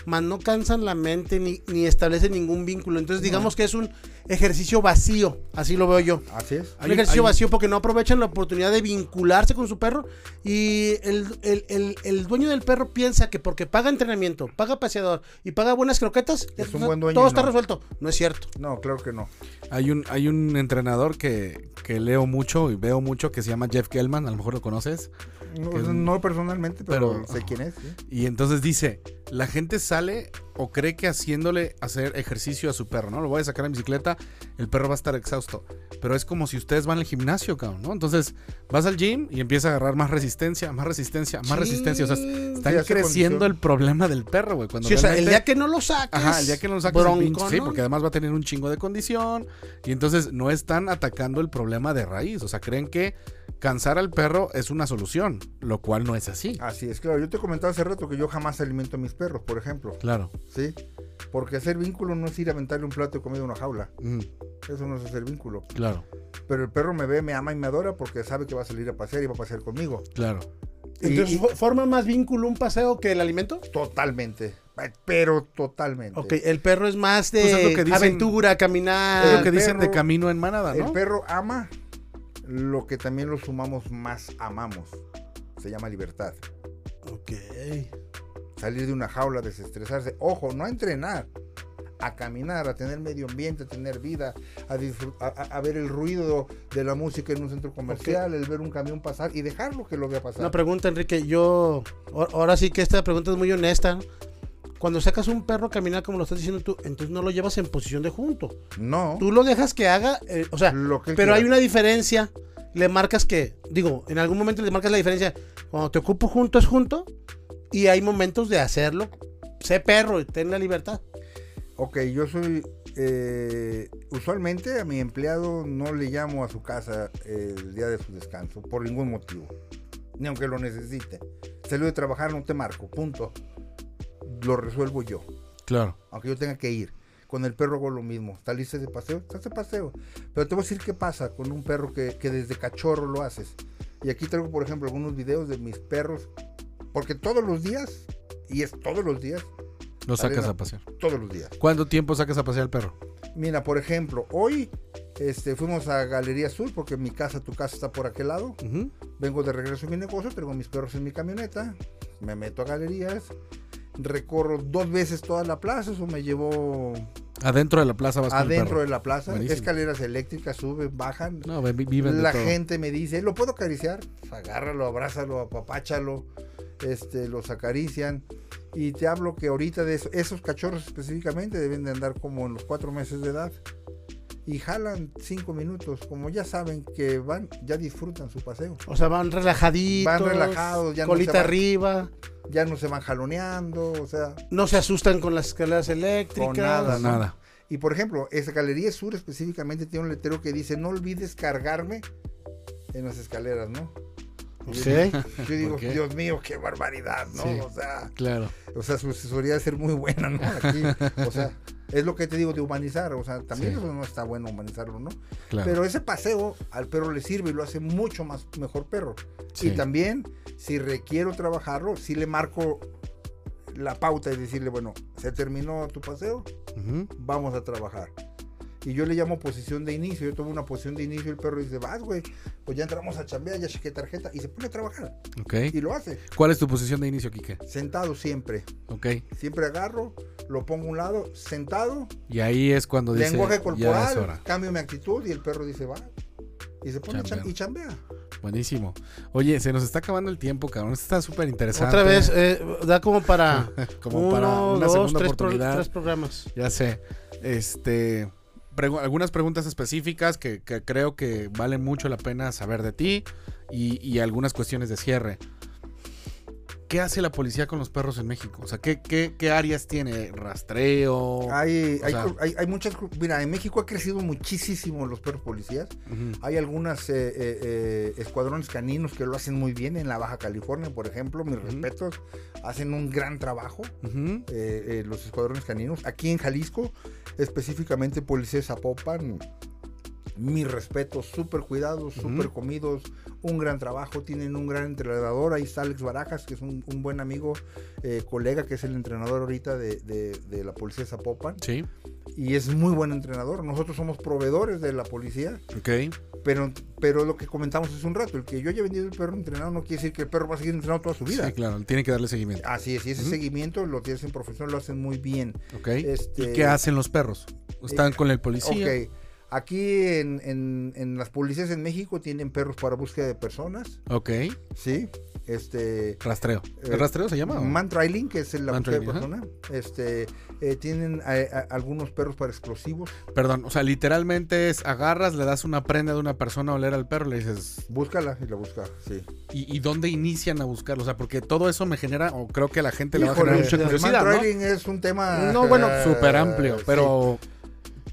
C: mas no cansan la mente ni, ni establecen ningún vínculo. Entonces, digamos que es un ejercicio vacío, así lo veo yo.
B: Así es.
C: Un ejercicio
A: hay
C: vacío porque no aprovechan la oportunidad de vincularse con su perro y el, el- el- el dueño del perro piensa que porque paga entrenamiento, paga paseador y paga buenas croquetas,
B: Es un
C: todo-
B: buen dueño
C: todo
B: y
C: está resuelto. No es cierto.
B: No, claro que no.
A: Hay un, hay un entrenador que, que leo mucho y veo mucho que se llama Jeff Gellman, a lo mejor lo conoces.
B: No, personalmente, pero,
A: pero-
B: sé quién es. ¿sí?
A: Y entonces dice, la gente sale o cree que haciéndole hacer ejercicio a su perro, ¿no? Lo voy a sacar en bicicleta, el perro va a estar exhausto. Pero es como si ustedes van al gimnasio, cabrón, ¿no? Entonces vas al gym y empieza a agarrar más resistencia, más resistencia, más resistencia. O sea, está
B: Sí,
A: creciendo el problema del perro, güey. Cuando
C: Sí, o sea, el día que no lo saques.
A: Ajá, el día que no lo saques el
C: bronco,
A: pinche- sí, porque además va a tener un chingo de condición y entonces no están atacando el problema de raíz, o sea, creen que cansar al perro es una solución, lo cual no es así.
B: Así es, claro. Yo te comentaba hace rato que yo jamás alimento a mis perros, por ejemplo.
A: Claro.
B: ¿Sí? Porque hacer vínculo no es ir a aventarle un plato de comida a una jaula.
A: Mm,
B: Eso no es hacer vínculo.
A: claro,
B: Pero el perro me ve, me ama y me adora porque sabe que va a salir a pasear y va a pasear conmigo.
A: claro.
C: Entonces,
B: Y-
C: ¿forma más vínculo un paseo que el alimento?
B: Totalmente. Pero totalmente.
C: Ok, el perro es más de
A: Pues es lo que dicen-
C: aventura, caminar.
A: Es lo
B: el
A: que dicen de
B: perro-
A: camino en manada,
B: El
A: ¿no?
B: perro ama lo que también los humanos más amamos. Se llama libertad.
C: Ok.
B: Salir de una jaula, desestresarse. Ojo, no a entrenar. A caminar, a tener medio ambiente, a tener vida, a, a, a- ver el ruido de la música en un centro comercial, el ver un camión pasar y dejarlo que lo vea pasar.
C: Una pregunta, Enrique. Yo, ahor- ahora sí que esta pregunta es muy honesta. Cuando sacas un perro a caminar como lo estás diciendo tú, entonces no lo llevas en posición de junto.
B: no,
C: Tú lo dejas que haga, eh, o sea,
B: lo que
C: pero hay
B: quiera.
C: una diferencia. Le marcas que, digo, en algún momento le marcas la diferencia. Cuando te ocupo junto es junto y hay momentos de hacerlo. Sé perro y ten la libertad.
B: Ok, yo soy. eh, usualmente a mi empleado no le llamo a su casa eh, el día de su descanso, por ningún motivo. Ni aunque lo necesite. Salió de trabajar, no te marco, punto. Lo resuelvo yo,
A: Claro.
B: aunque yo tenga que ir. Con el perro hago lo mismo. ¿Saliste de paseo? Estás de paseo. Pero te voy a decir qué pasa con un perro que, que desde cachorro lo haces. Y aquí traigo, por ejemplo, algunos videos de mis perros. Porque todos los días, y es todos los días,
A: Lo sacas a pasear.
B: todos los días.
A: ¿Cuánto tiempo sacas a pasear al perro?
B: Mira, por ejemplo, hoy este, fuimos a Galería Sur porque mi casa, tu casa está por aquel lado. Vengo de regreso a mi negocio, traigo mis perros en mi camioneta, me meto a galerías, recorro dos veces toda la plaza, eso me llevó
A: Adentro de la plaza vas
B: adentro de la plaza,
A: Buenísimo.
B: escaleras eléctricas, suben, bajan.
A: No, vi- viven de
B: la
A: todo.
B: gente me dice, ¿lo puedo acariciar? Agárralo, abrázalo, apapáchalo, este, los acarician. Y te hablo que ahorita de eso- esos cachorros específicamente deben de andar como en los cuatro meses de edad. Y jalan cinco minutos, como ya saben que van, ya disfrutan su paseo.
C: O sea, van relajaditos.
B: Van relajados, ya no
C: colita
B: se van-
C: arriba.
B: Ya no se van jaloneando, o sea,
C: No se asustan con las escaleras eléctricas.
B: Con nada,
A: nada.
B: Y por ejemplo, esa Galería Sur específicamente tiene un letrero que dice, no olvides cargarme en las escaleras, ¿no?
C: Sí.
B: Yo digo. Dios mío, qué barbaridad, ¿no?
A: Sí.
B: O sea,
A: Claro.
B: o sea, su asesoría debe ser muy buena, ¿no? Aquí, o sea, es lo que te digo de humanizar, o sea, también
A: Sí.
B: eso no está bueno humanizarlo, ¿no?
A: Claro.
B: Pero ese paseo al perro le sirve y lo hace mucho más mejor perro.
A: Sí.
B: Y también, si requiero trabajarlo, si le marco la pauta y decirle, bueno, se terminó tu paseo, vamos a trabajar. Y yo le llamo posición de inicio. Yo tomo una posición de inicio y el perro dice, vas, güey, pues ya entramos a chambear, ya chequé tarjeta. Y se pone a trabajar.
A: Ok.
B: Y lo hace.
A: ¿Cuál es tu posición de inicio, Quique?
B: Sentado siempre.
A: Ok.
B: Siempre agarro, lo pongo a un lado, sentado,
A: Y ahí es cuando dice.
B: lenguaje
A: Ya es
B: corporal,
A: hora.
B: cambio mi actitud y el perro dice, va. Y se pone a
A: Chambear.
B: cham- y chambea.
A: Buenísimo. Oye, se nos está acabando el tiempo, cabrón. Esto está súper interesante.
C: Otra vez, eh, da como para
A: Como
C: uno,
A: para una
C: dos,
A: segunda
C: tres, pro- tres programas.
A: Ya sé. Este. Algunas preguntas específicas que, creo que vale mucho la pena saber de ti y algunas cuestiones de cierre. ¿Qué hace la policía con los perros en México? O sea, ¿qué, qué, qué áreas tiene? ¿Rastreo?
B: Hay, hay,
A: sea-
B: hay, hay muchas. Mira, en México ha crecido muchísimo los perros policías. Hay algunas eh, eh, eh, escuadrones caninos que lo hacen muy bien en la Baja California, por ejemplo. Mis respetos. Hacen un gran trabajo. Eh, eh, los escuadrones caninos. Aquí en Jalisco, específicamente Policía de Zapopan, mis respetos, súper cuidados, súper comidos, un gran trabajo, tienen un gran entrenador, ahí está Alex Barajas, que es un, un buen amigo, eh, colega, que es el entrenador ahorita de, de- de la Policía de Zapopan,
A: Sí.
B: y es muy buen entrenador, nosotros somos proveedores de la policía,
A: Ok.
B: pero, pero lo que comentamos hace un rato, el que yo haya vendido el perro entrenado no quiere decir que el perro va a seguir entrenado toda su vida.
A: Sí, claro. Tiene que darle seguimiento.
B: Así es, y ese seguimiento lo tienen en profesión, lo hacen muy bien.
A: Ok.
B: Este-
A: ¿Y qué hacen los perros? ¿Están
B: Eh,
A: con el policía?
B: Ok, aquí en, en- en las policías en México tienen perros para búsqueda de personas,
A: Ok.
B: ¿sí? Este...
A: Rastreo.
B: Eh,
A: ¿El rastreo se llama?
B: Man trailing, que es la búsqueda de
A: trailing,
B: persona. Este, eh, tienen eh, a- algunos perros para explosivos.
A: Perdón, o sea, literalmente es agarras, le das una prenda de una persona a oler al perro, le dices,
B: Búscala y la busca, sí.
A: ¿y, y dónde inician a buscarlo? O sea, porque todo eso me genera, o creo que la gente le va a generar mucha
B: el man
A: curiosidad, ¿no?
B: trailing es un tema...
A: No, bueno,
B: eh,
A: súper amplio,
B: sí.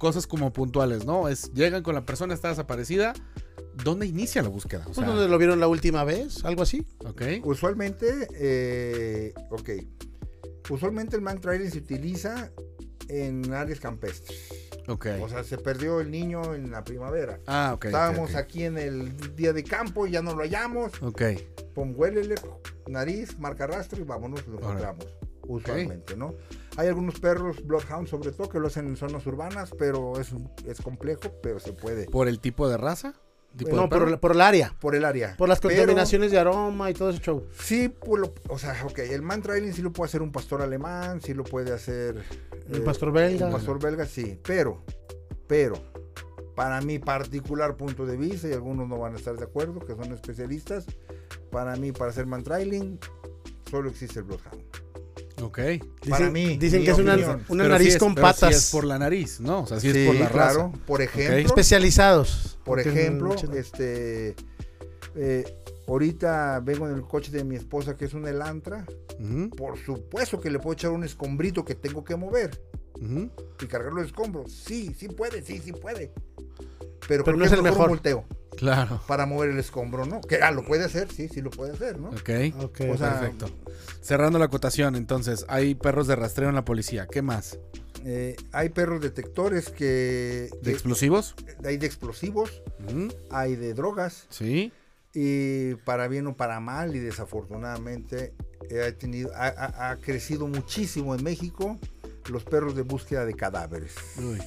A: Cosas como puntuales, ¿no? Es, llegan con la persona, está desaparecida, ¿dónde inicia la búsqueda? O
C: Pues
A: sea,
C: donde lo vieron la última vez, algo así.
A: ok,
B: Usualmente, eh, ok. Usualmente el man trailing se utiliza en áreas campestres.
A: ok.
B: O sea, se perdió el niño en la primavera.
A: ah, ok.
B: Estábamos aquí en el día de campo, ya no lo hallamos.
A: Ok,
B: Pum, huélele, nariz, marca rastro y vámonos, lo encontramos. Usualmente, ¿no? Hay algunos perros, Bloodhound sobre todo, que lo hacen en zonas urbanas, pero es, es complejo, pero se puede.
A: ¿por el tipo de raza? ¿Tipo de
C: No, por, por el área.
B: Por el área.
C: Por las
B: Pero
C: contaminaciones de aroma y todo ese show.
B: Sí, pues lo- o sea, ok, el man trailing sí lo puede hacer un pastor alemán, sí lo puede hacer...
C: Un
B: eh,
C: pastor belga.
B: Un pastor belga, sí, pero, pero, para mi particular punto de vista, y algunos no van a estar de acuerdo, que son especialistas, para mí, para hacer man trailing, solo existe el Bloodhound.
A: Ok.
B: Para mí,
C: Dicen que es una, una nariz
A: sí es-
C: con
A: pero sí
C: patas.
A: es por la nariz, ¿no? O sea, sí,
B: Sí,
A: es por la
B: claro.
A: raza.
B: Por ejemplo,
C: Especializados.
B: por ejemplo, este, eh, ahorita vengo en el coche de mi esposa, que es un Elantra, por supuesto que le puedo echar un escombrito que tengo que mover. y cargarlo de escombros. Sí, sí puede, sí, sí puede. Pero,
C: Pero
B: creo
C: no
B: que
C: es el
B: un
C: mejor.
B: volteo
A: Claro.
B: para mover el escombro, ¿no? Que ah, lo puede hacer, sí, sí lo puede hacer, ¿no?
A: Ok.
C: Ok,
B: O sea,
A: Perfecto. Cerrando la acotación, entonces, hay perros de rastreo en la policía. ¿Qué más?
B: eh, hay perros detectores que,
A: ¿De
B: que-
A: explosivos?
B: hay de explosivos, hay de drogas
A: Sí.
B: y para bien o para mal y desafortunadamente eh, ha tenido ha, ha- ha crecido muchísimo en México los perros de búsqueda de cadáveres.
A: Uy.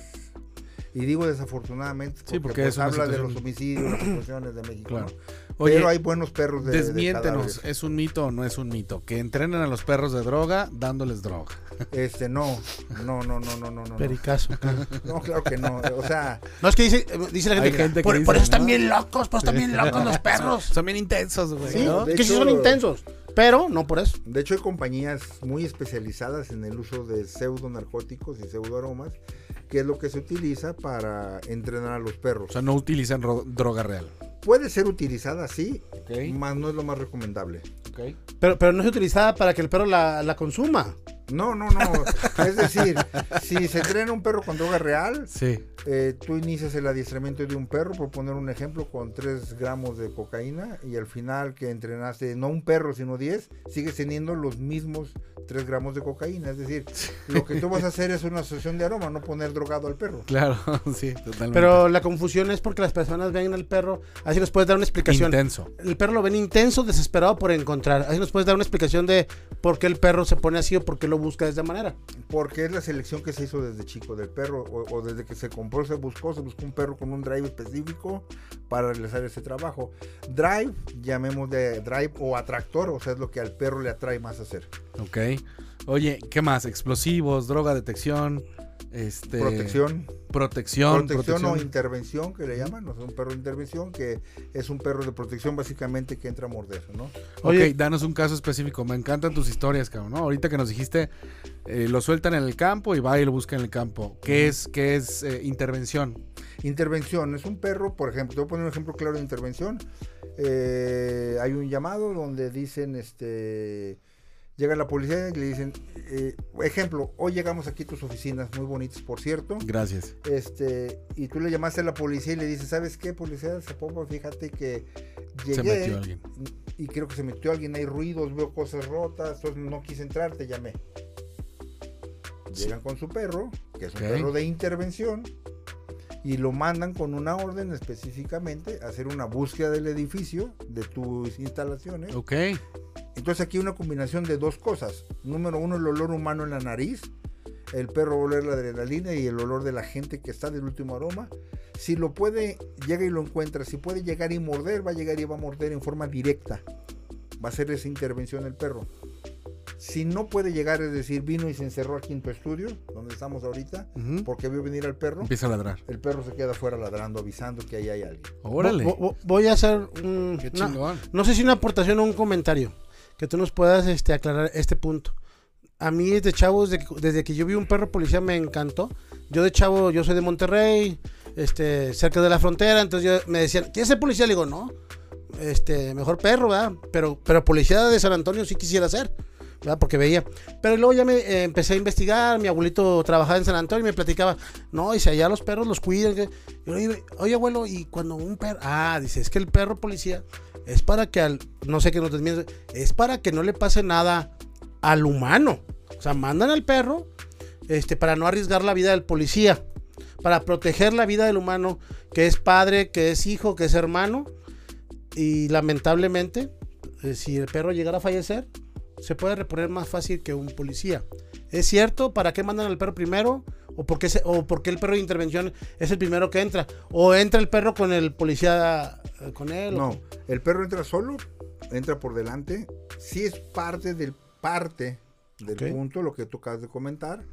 B: Y digo desafortunadamente porque,
A: Sí, porque
B: pues, habla de los homicidios, las situaciones de México.
A: Claro.
B: ¿no?
A: Oye,
B: Pero hay buenos perros de, de
A: desmiéntenos,
B: cadáveres.
A: ¿es un mito o no es un mito? Que entrenen a los perros de droga dándoles droga.
B: Este, no, no, no, no, no, no, no.
C: Pericazo.
B: No, claro que no. O sea,
C: No, es que dice, dice la gente,
A: gente que
C: por,
A: dice,
C: por eso están bien locos, por eso están bien locos los perros.
A: Son bien intensos, güey.
C: Sí,
A: ¿no?
B: de
C: que sí son intensos, pero no por eso.
B: de hecho hay compañías muy especializadas en el uso de pseudo narcóticos y pseudo aromas, que es lo que se utiliza para entrenar a los
A: O
B: perros.
A: sea, no utilizan ro- droga real.
B: Puede ser utilizada así,
A: Ok.
B: más no es lo más recomendable.
C: Pero, pero no es utilizada para que el perro la, la consuma.
B: No, no, no. es decir, si se entrena un perro con droga real,
A: Sí.
B: eh, tú inicias el adiestramiento de un perro, por poner un ejemplo, con 3 gramos de cocaína y al final que entrenaste, no un perro, sino 10, sigues teniendo los mismos 3 gramos de cocaína. Es decir, lo que tú vas a hacer es una asociación de aroma, no poner drogado al perro.
A: Claro, sí, totalmente.
C: Pero la confusión es porque las personas ven al perro, así nos puedes dar una explicación.
A: intenso.
C: El perro lo ven intenso, desesperado por encontrar. Así nos puedes dar una explicación de por qué el perro se pone así o por qué lo busca de esa manera.
B: Porque es la selección que se hizo desde chico del perro, o, o desde que se compró, se buscó, se buscó un perro con un drive específico para realizar ese trabajo. Drive, llamemos de drive o atractor, o sea, es lo que al perro le atrae más hacer.
A: Ok. Oye, ¿qué más? Explosivos, droga, detección, este...
B: Protección.
A: Protección.
B: Protección o intervención, que le llaman, o sea, un perro de intervención, que es un perro de protección básicamente que entra a morder, ¿no?
C: Oye.
A: ok, danos un caso específico. Me encantan tus historias, cabrón, ¿no? Ahorita que nos dijiste, eh, lo sueltan en el campo y va y lo busca en el campo. ¿Qué es, qué es eh, intervención?
B: Intervención, es un perro, por ejemplo, te voy a poner un ejemplo claro de intervención. Eh, hay un llamado donde dicen, este, llega la policía y le dicen, eh, ejemplo, hoy llegamos aquí a tus oficinas, muy bonitas, por cierto.
A: Gracias.
B: Este, y tú le llamaste a la policía y le dices, ¿sabes qué, policía? Zapopo, fíjate que llegué
A: Se metió alguien.
B: y creo que se metió alguien, hay ruidos, veo cosas rotas, entonces no quise entrar, te llamé. Llegan con su perro, que es un perro de intervención, y lo mandan con una orden específicamente a hacer una búsqueda del edificio, de tus instalaciones.
A: Ok.
B: Entonces aquí hay una combinación de dos cosas. Número uno, el olor humano en la nariz. El perro va a oler la adrenalina y el olor de la gente que está del último aroma. Si lo puede, llega y lo encuentra. Si puede llegar y morder, va a llegar y va a morder en forma directa. Va a hacer esa intervención el perro. Si no puede llegar, es decir, vino y se encerró aquí en tu estudio, donde estamos ahorita, porque vio venir al perro,
A: Empieza a ladrar.
B: el perro se queda afuera ladrando, avisando que ahí hay alguien.
A: Órale.
C: Vo- vo- voy a hacer un,
A: Qué chingón.
C: no sé si una aportación o un comentario que tú nos puedas este, aclarar este punto. A mí desde chavo, desde que, yo vi un perro policía me encantó. Yo de chavo, yo soy de Monterrey, este, cerca de la frontera, entonces yo, me decían, ¿quieres ser policía? Le digo, no, este, mejor perro, ¿verdad? Pero, pero policía de San Antonio sí quisiera ser, ¿verdad? Porque veía. Pero luego ya me eh, empecé a investigar, mi abuelito trabajaba en San Antonio y me platicaba, no, dice, allá los perros los cuidan. que-". Y yo le digo, oye, abuelo, y cuando un perro, ah, dice, es que el perro policía es para que al, no sé qué nos desmiente, es para que no le pase nada al humano. O sea, mandan al perro este, para no arriesgar la vida del policía, para proteger la vida del humano, que es padre, que es hijo, que es hermano. Y lamentablemente, eh, si el perro llegara a fallecer, se puede reponer más fácil que un policía. ¿Es cierto? ¿Para qué mandan al perro primero? ¿O por qué, se- o por qué el perro de intervención es el primero que entra? ¿O entra el perro con el policía eh, con él? o-
B: No, el perro entra solo, entra por delante. Sí es parte del parte del punto, lo que tú acabas de comentar,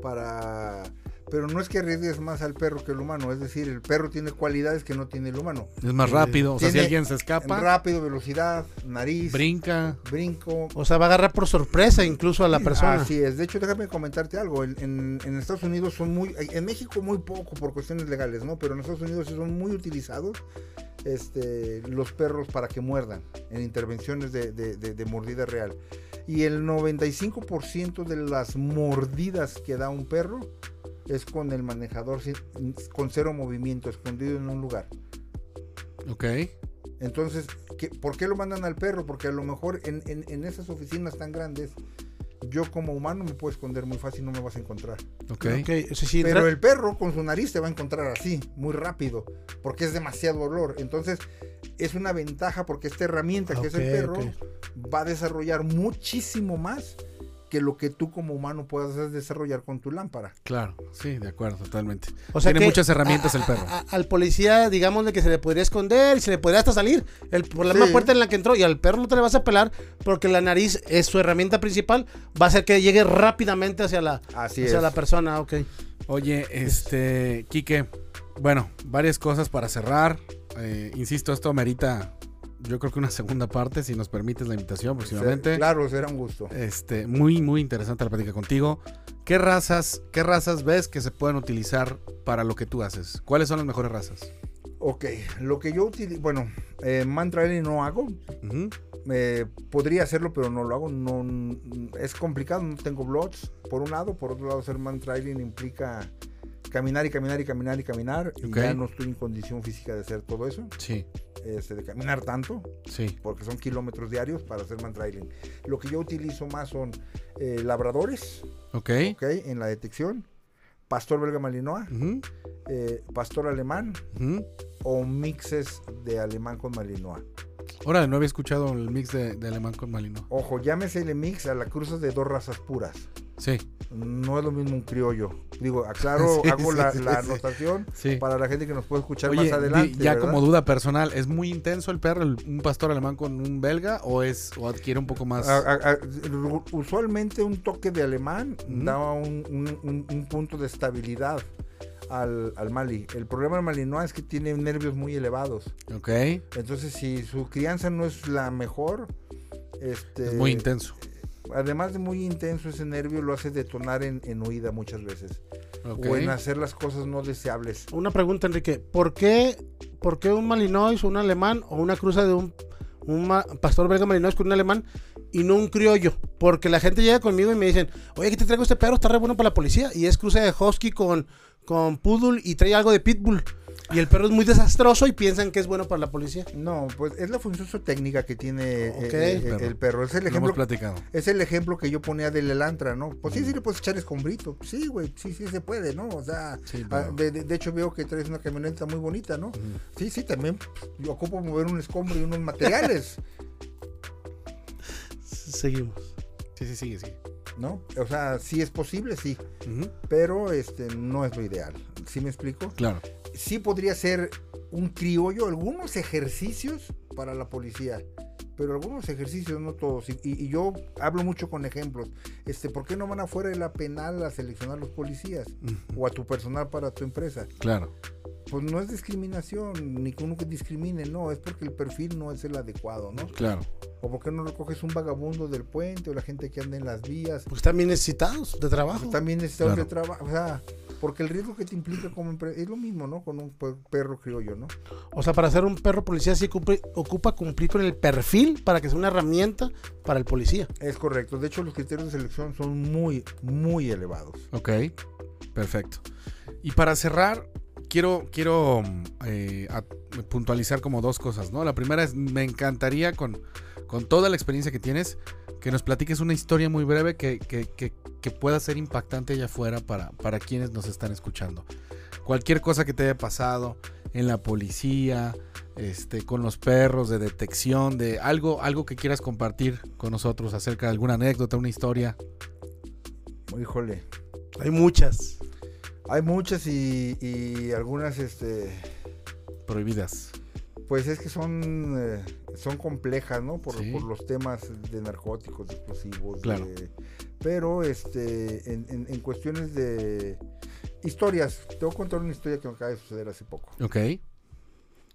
B: para... Pero no es que arriesgues más al perro que el humano, es decir, el perro tiene cualidades que no tiene el humano.
A: Es más rápido. O sea, si alguien se escapa,
B: Rápido, velocidad, nariz,
A: brinca.
B: brinco.
C: O sea, va a agarrar por sorpresa incluso a la persona.
B: Así es. De hecho, déjame comentarte algo. En, en- en Estados Unidos son muy, en México muy poco por cuestiones legales, ¿no? Pero en Estados Unidos son muy utilizados este, los perros para que muerdan en intervenciones de, de- de- de mordida real. Y el 95% de las mordidas que da un perro es con el manejador sin- con cero movimiento, escondido en un lugar.
A: Ok.
B: Entonces, ¿qué- ¿por qué lo mandan al perro? Porque a lo mejor en, en- en esas oficinas tan grandes, yo como humano me puedo esconder muy fácil, no me vas a encontrar.
A: Ok.
C: Ok, o sea, si
B: Pero el perro con su nariz te va a encontrar así, muy rápido, porque es demasiado olor. Entonces, es una ventaja porque esta herramienta que es el
C: Ok,
B: perro va a desarrollar muchísimo más que lo que tú como humano puedas desarrollar con tu lámpara.
A: Claro. Sí, de acuerdo, totalmente.
C: O sea
A: Tiene
C: que
A: muchas herramientas
C: a-
A: el perro.
C: a- a- al policía, digamos, de que se le podría esconder y se le podría hasta salir el, por la
B: Sí.
C: misma puerta en la que entró. Y al perro no te le vas a pelar porque la nariz es su herramienta principal. Va a hacer que llegue rápidamente hacia la,
B: Así
C: hacia
B: es.
C: la persona. Ok.
A: Oye, este, Quique, bueno, varias cosas para cerrar. Eh, insisto, esto amerita, yo creo que una segunda parte, si nos permites la invitación próximamente.
B: Claro, será un gusto.
A: Este, muy, muy interesante la plática contigo. ¿Qué razas, qué razas ves que se pueden utilizar para lo que tú haces? ¿Cuáles son las mejores razas?
B: Ok, lo que yo utilizo, bueno, eh, man trailing no hago.
A: Ujú.
B: Eh, podría hacerlo, pero no lo hago. No, es complicado, no tengo blogs, por un lado. Por otro lado, hacer man trailing implica caminar y caminar y caminar y caminar.
A: Ok.
B: Y ya no estoy en condición física de hacer todo eso.
A: Sí,
B: este, de caminar tanto,
A: sí.
B: porque son kilómetros diarios para hacer man trailing. Lo que yo utilizo más son eh, labradores,
A: Ok.
B: ok, en la detección, pastor belga malinois, eh, pastor alemán o mixes de alemán con malinois.
A: Órale, no había escuchado el mix de, de alemán con malino.
B: Ojo, llámese el mix a la cruz de dos razas puras.
A: Sí,
B: No es lo mismo un criollo. Digo, aclaro,
A: Sí,
B: hago
A: sí,
B: la,
A: sí,
B: la anotación para la gente que nos puede escuchar
A: Oye,
B: más adelante.
A: ya
B: ¿verdad?
A: como duda personal, ¿es muy intenso el perro, el- un pastor alemán con un belga o es o adquiere un poco más?
B: A- a- a- usualmente un toque de alemán un, un- un- un punto de estabilidad al, al Mali. El problema del Malinois es que tiene nervios muy elevados.
A: Ok,
B: Entonces, si su crianza no es la mejor, este,
A: es muy intenso.
B: además de muy intenso, ese nervio lo hace detonar en, en huida muchas veces.
A: Ok.
B: O en hacer las cosas no deseables.
C: Una pregunta, Enrique. ¿Por qué, por qué un Malinois o un alemán o una cruza de un, un ma- pastor belga Malinois con un alemán y no un criollo? Porque la gente llega conmigo y me dicen, oye, aquí te traigo este perro, está re bueno para la policía. Y es cruza de Husky con, con Poodle y trae algo de Pitbull. Y el perro es muy desastroso y piensan que es bueno para la policía.
B: No, pues es la función técnica que tiene eh, eh,
A: Perro.
B: el perro. Es el
A: Lo hemos
B: ejemplo
A: platicado.
B: Es el ejemplo que yo ponía del Elantra, ¿no? Pues sí, sí le puedes echar escombrito. Sí, güey, sí, sí se puede, ¿no? O sea,
A: Sí,
B: ah,
A: pero-
B: de, de- de hecho veo que traes una camioneta muy bonita, ¿no? Sí, sí, también yo ocupo mover un escombro y unos materiales,
C: Seguimos.
A: Sí, sí, sigue, sigue.
B: ¿No? O sea, sí es posible, sí, pero este no es lo ideal. ¿Sí me explico?
A: Claro.
B: Sí podría ser un criollo, algunos ejercicios para la policía. Pero algunos ejercicios, no todos. Y, yo hablo mucho con ejemplos. Este, ¿Por qué no van afuera de la penal a seleccionar los policías? O a tu personal para tu empresa.
A: Claro.
B: Pues no es discriminación, ni que uno que discrimine, no, es porque el perfil no es el adecuado, ¿no?
A: Claro.
B: O porque no recoges un vagabundo del puente o la gente que anda en las vías.
C: Pues bien necesitados de trabajo.
B: Pues también necesitamos
A: Claro.
B: de trabajo, o sea, porque el riesgo que te implica como empresa es lo mismo, ¿no? Con un per- perro criollo, ¿no?
C: O sea, para ser un perro policía sí cumple- ocupa cumplir con el perfil para que sea una herramienta para el policía.
B: Es correcto. De hecho, los criterios de selección son muy, muy elevados.
A: Ok. Perfecto. Y para cerrar, quiero, quiero eh, a- puntualizar como dos cosas, ¿no? La primera es, me encantaría con, con toda la experiencia que tienes, que nos platiques una historia muy breve que, que- que- que pueda ser impactante allá afuera para, para quienes nos están escuchando. Cualquier cosa que te haya pasado en la policía, este, con los perros, de detección, de algo, algo que quieras compartir con nosotros acerca de alguna anécdota, una historia.
B: Híjole.
C: Hay muchas.
B: Hay muchas y, y algunas, este,
A: Prohibidas.
B: Pues es que son, eh, son complejas, ¿no? Por,
A: Sí.
B: por los temas de narcóticos, de explosivos.
A: Claro.
B: de- pero este, en, en- en cuestiones de historias, te voy a contar una historia que me acaba de suceder hace poco.
A: Ok.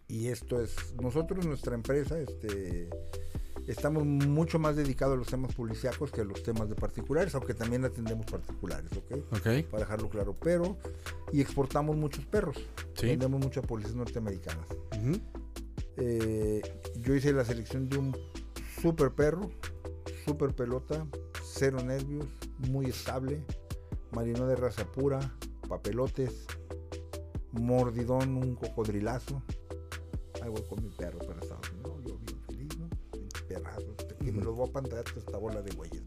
B: Y esto es, nosotros, nuestra empresa, este, estamos mucho más dedicados a los temas policíacos que a los temas de particulares, aunque también atendemos particulares, ¿ok?
A: Ok.
B: Para dejarlo claro. Pero, y exportamos muchos perros.
A: Sí.
B: Vendemos muchas policías norteamericanas. Eh, yo hice la selección de un super perro, super pelota, cero nervios, muy estable, marino de raza pura, papelotes, mordidón, un cocodrilazo. Ahí voy con mi perro para Estados Unidos. ¿no? Yo bien feliz, ¿no? Perrazos, que me
A: Ujú.
B: los voy a pantallar esta bola de güeyes.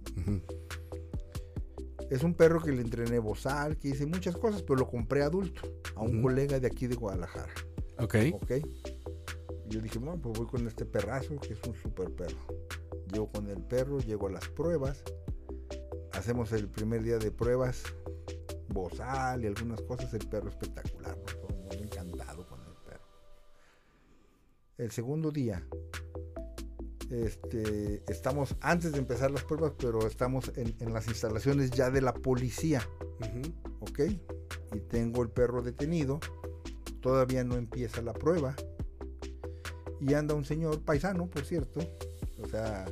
B: Es un perro que le entrené bozal, que hice muchas cosas, pero lo compré adulto a un colega de aquí de Guadalajara.
A: Ok.
B: Ok. Yo dije, no, pues voy con este perrazo que es un super perro. Llego con el perro, llego a las pruebas. Hacemos el primer día de pruebas, bozal y algunas cosas. El perro espectacular, ¿no? El segundo día, este, estamos antes de empezar las pruebas, pero estamos en, en las instalaciones ya de la policía. ¿ok? Y tengo el perro detenido, todavía no empieza la prueba, y anda un señor paisano, por cierto, o sea,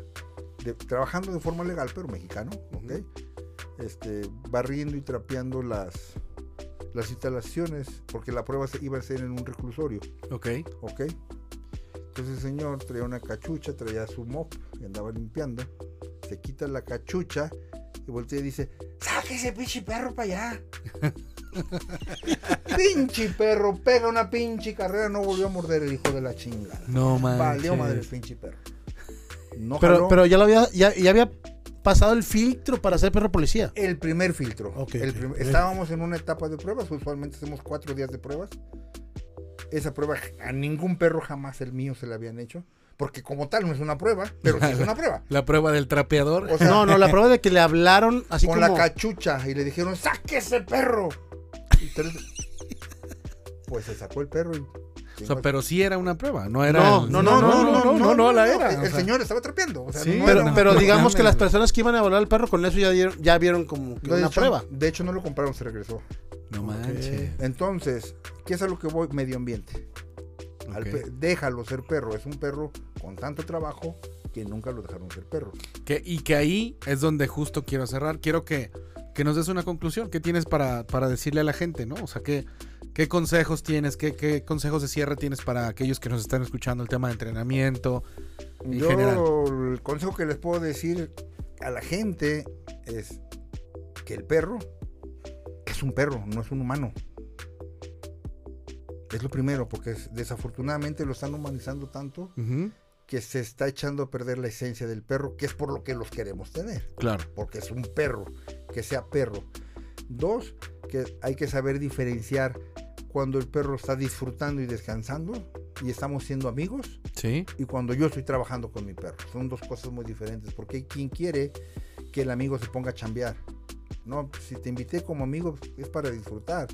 B: de- trabajando de forma legal, pero mexicano, ¿ok? Este, barriendo y trapeando las, las instalaciones, porque la prueba se iba a ser en un reclusorio,
A: Ok.
B: ¿ok? Entonces el señor traía una cachucha, traía su mop y andaba limpiando. Se quita la cachucha y voltea y dice, ¡saque ese pinche perro para allá! pinche perro, pega una pinche carrera, no volvió a morder el hijo de la chingada.
A: No manches.
B: Valió madre el pinche perro. No
C: Pero,
B: jaló
C: pero ya lo había, ya, ya había pasado el filtro para ser perro policía.
B: el primer filtro.
C: Ok,
B: El
C: ok.
B: prim- Estábamos en una etapa de pruebas, usualmente hacemos cuatro días de pruebas. Esa prueba a ningún perro jamás el mío se le habían hecho. Porque como tal no es una prueba, pero sí es una prueba.
A: La prueba del trapeador.
B: O sea,
C: No, no, la prueba de que le hablaron así
B: con
C: como...
B: la cachucha y le dijeron, saque ese perro. Y tres- Pues se sacó el perro y...
A: O sea, pero sí era una prueba, no era.
C: No,
A: el-
C: no, no, no,
A: no, no, no la era.
B: El, señor estaba trapeando. O sea,
A: Sí,
B: no
C: Pero,
B: era-
C: pero
A: no
C: digamos que las personas que iban a evaluar al perro con eso ya, dieron- ya vieron como que una
B: hecho,
C: prueba.
B: De hecho, no lo compraron, se regresó.
A: No manches.
B: Entonces, ¿qué es a lo que voy? Medio ambiente. Al
A: Ok.
B: pe- déjalo ser perro. Es un perro con tanto trabajo que nunca lo dejaron ser perro.
A: Que- y que ahí es donde justo quiero cerrar. Quiero que, que nos des una conclusión. ¿Qué tienes para, para decirle a la gente, no? O sea, ¿qué, qué consejos tienes? ¿Qué, ¿Qué consejos de cierre tienes para aquellos que nos están escuchando el tema de entrenamiento? En
B: Yo
A: general.
B: el consejo que les puedo decir a la gente es que el perro es un perro, no es un humano. Es lo primero, porque es- desafortunadamente lo están humanizando tanto que se está echando a perder la esencia del perro, que es por lo que los queremos tener.
A: Claro.
B: porque es un perro, que sea perro. Dos, que hay que saber diferenciar cuando el perro está disfrutando y descansando y estamos siendo amigos
A: Sí.
B: y cuando yo estoy trabajando con mi perro. Son dos cosas muy diferentes, porque hay quien quiere que el amigo se ponga a chambear. No, si te invité como amigo es para disfrutar,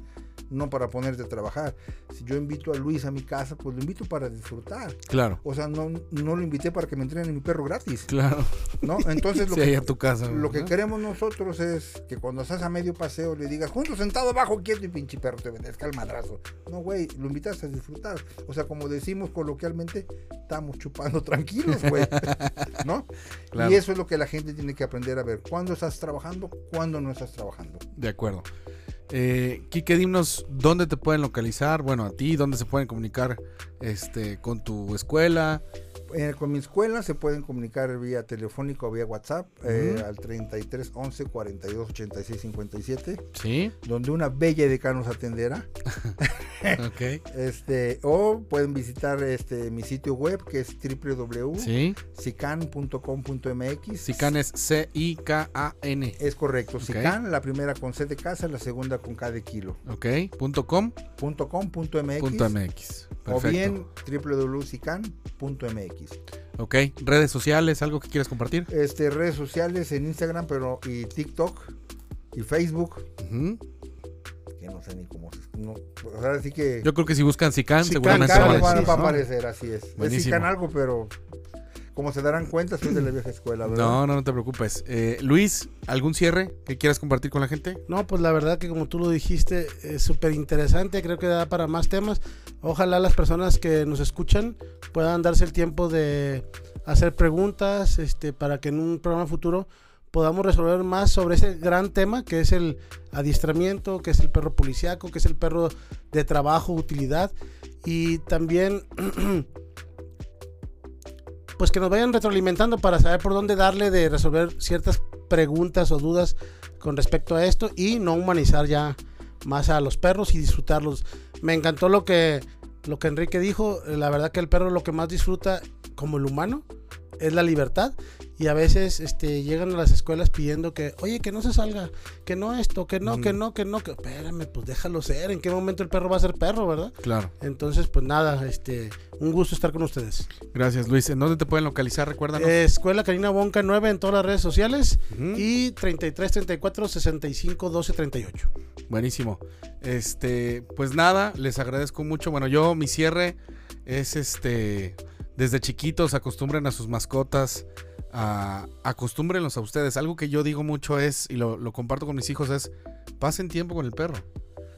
B: no para ponerte a trabajar. Si yo invito a Luis a mi casa, pues lo invito para disfrutar.
A: Claro.
B: O sea, no, no lo invité para que me entrene mi perro gratis,
A: Claro.
B: ¿no? Entonces lo
A: Sí,
B: que,
A: a tu casa.
B: lo que queremos nosotros es que cuando estás a medio paseo le digas, junto sentado abajo, quieto y pinche perro, te obedezca el madrazo. No, güey, lo invitas a disfrutar. O sea, como decimos coloquialmente, estamos chupando tranquilos, güey. ¿No?
A: Claro.
B: Y eso es lo que la gente tiene que aprender a ver. ¿Cuándo estás trabajando? ¿Cuándo no estás trabajando?
A: De acuerdo. Eh, Quique, dinos dónde te pueden localizar, bueno, a ti, dónde se pueden comunicar este, con tu escuela.
B: Eh, con mi escuela se pueden comunicar vía telefónico o vía WhatsApp eh, al 33 11 42 86 57,
A: Sí,
B: donde una bella decana nos atenderá.
A: ok.
B: Este, o pueden visitar este mi sitio web que es
A: Sí,
B: www.sican.com.mx.
A: Sican es C-I-K-A-N.
B: Es correcto. Sican, la primera con C de casa, la segunda con K de kilo.
A: Ok, punto com,
B: Punto com, punto MX,
A: punto MX.
B: o bien www.sican.mx.
A: Ok, redes sociales, algo que quieras compartir.
B: Este, redes sociales en Instagram, pero y TikTok y Facebook, que no sé ni cómo se no, pues ahora sí que
A: Yo creo que si buscan Sican,
C: Sican,
A: seguramente
B: Sican
A: van a
B: va,
A: decir,
B: va a
A: ¿no?
B: aparecer, así es. Es
A: Buenísimo.
B: Sican algo, pero como se darán cuenta, soy de la vieja escuela, ¿verdad?
A: No, no, no te preocupes. Eh, Luis, ¿algún cierre que quieras compartir con la gente?
C: No, pues la verdad que como tú lo dijiste, es súper interesante, creo que da para más temas. Ojalá las personas que nos escuchan puedan darse el tiempo de hacer preguntas este, para que en un programa futuro podamos resolver más sobre ese gran tema que es el adiestramiento, que es el perro policiaco, que es el perro de trabajo, utilidad y también pues que nos vayan retroalimentando para saber por dónde darle de resolver ciertas preguntas o dudas con respecto a esto y no humanizar ya más a los perros y disfrutarlos. Me encantó lo que lo que Enrique dijo, la verdad que el perro lo que más disfruta como el humano es la libertad y a veces este llegan a las escuelas pidiendo que, "Oye, que no se salga, que no esto, que no, que no, que no, que espérame, pues déjalo ser, en qué momento el perro va a ser perro, ¿verdad?"
A: Claro.
C: Entonces, pues nada, este un gusto estar con ustedes.
A: Gracias, Luis. ¿En dónde te pueden localizar? Recuérdanos.
C: Eh, Escuela Karina Bonca 9 en todas las redes sociales
A: Ujú.
C: y 33 34 65 12 38.
A: Buenísimo. Este, pues nada, les agradezco mucho. Bueno, yo mi cierre es este desde chiquitos acostumbren a sus mascotas, a, acostúmbrenlos a ustedes. Algo que yo digo mucho es, y lo, lo comparto con mis hijos, es pasen tiempo con el perro.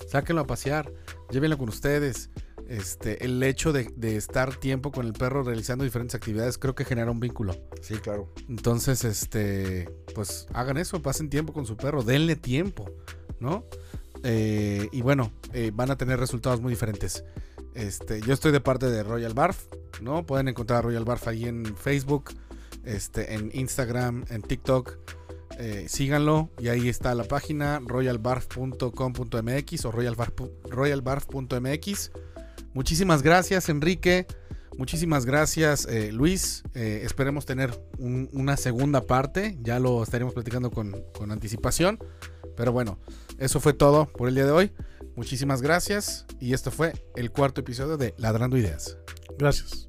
A: Sáquenlo a pasear, llévenlo con ustedes. Este, el hecho de, de estar tiempo con el perro realizando diferentes actividades creo que genera un vínculo.
B: Sí, claro.
A: Entonces, este, pues hagan eso, pasen tiempo con su perro, denle tiempo, ¿no? eh, y bueno, eh, van a tener resultados muy diferentes. Este, yo estoy de parte de Royal Barf, ¿no? Pueden encontrar a Royal Barf ahí en Facebook, este, en Instagram, en TikTok. Eh, síganlo y ahí está la página royalbarf.com.mx o royalbarf.mx. Muchísimas gracias, Enrique. Muchísimas gracias, eh, Luis. Eh, esperemos tener una segunda parte. Ya lo estaremos platicando con, con anticipación. Pero bueno, eso fue todo por el día de hoy. Muchísimas gracias y este fue el cuarto episodio de Ladrando Ideas.
C: Gracias.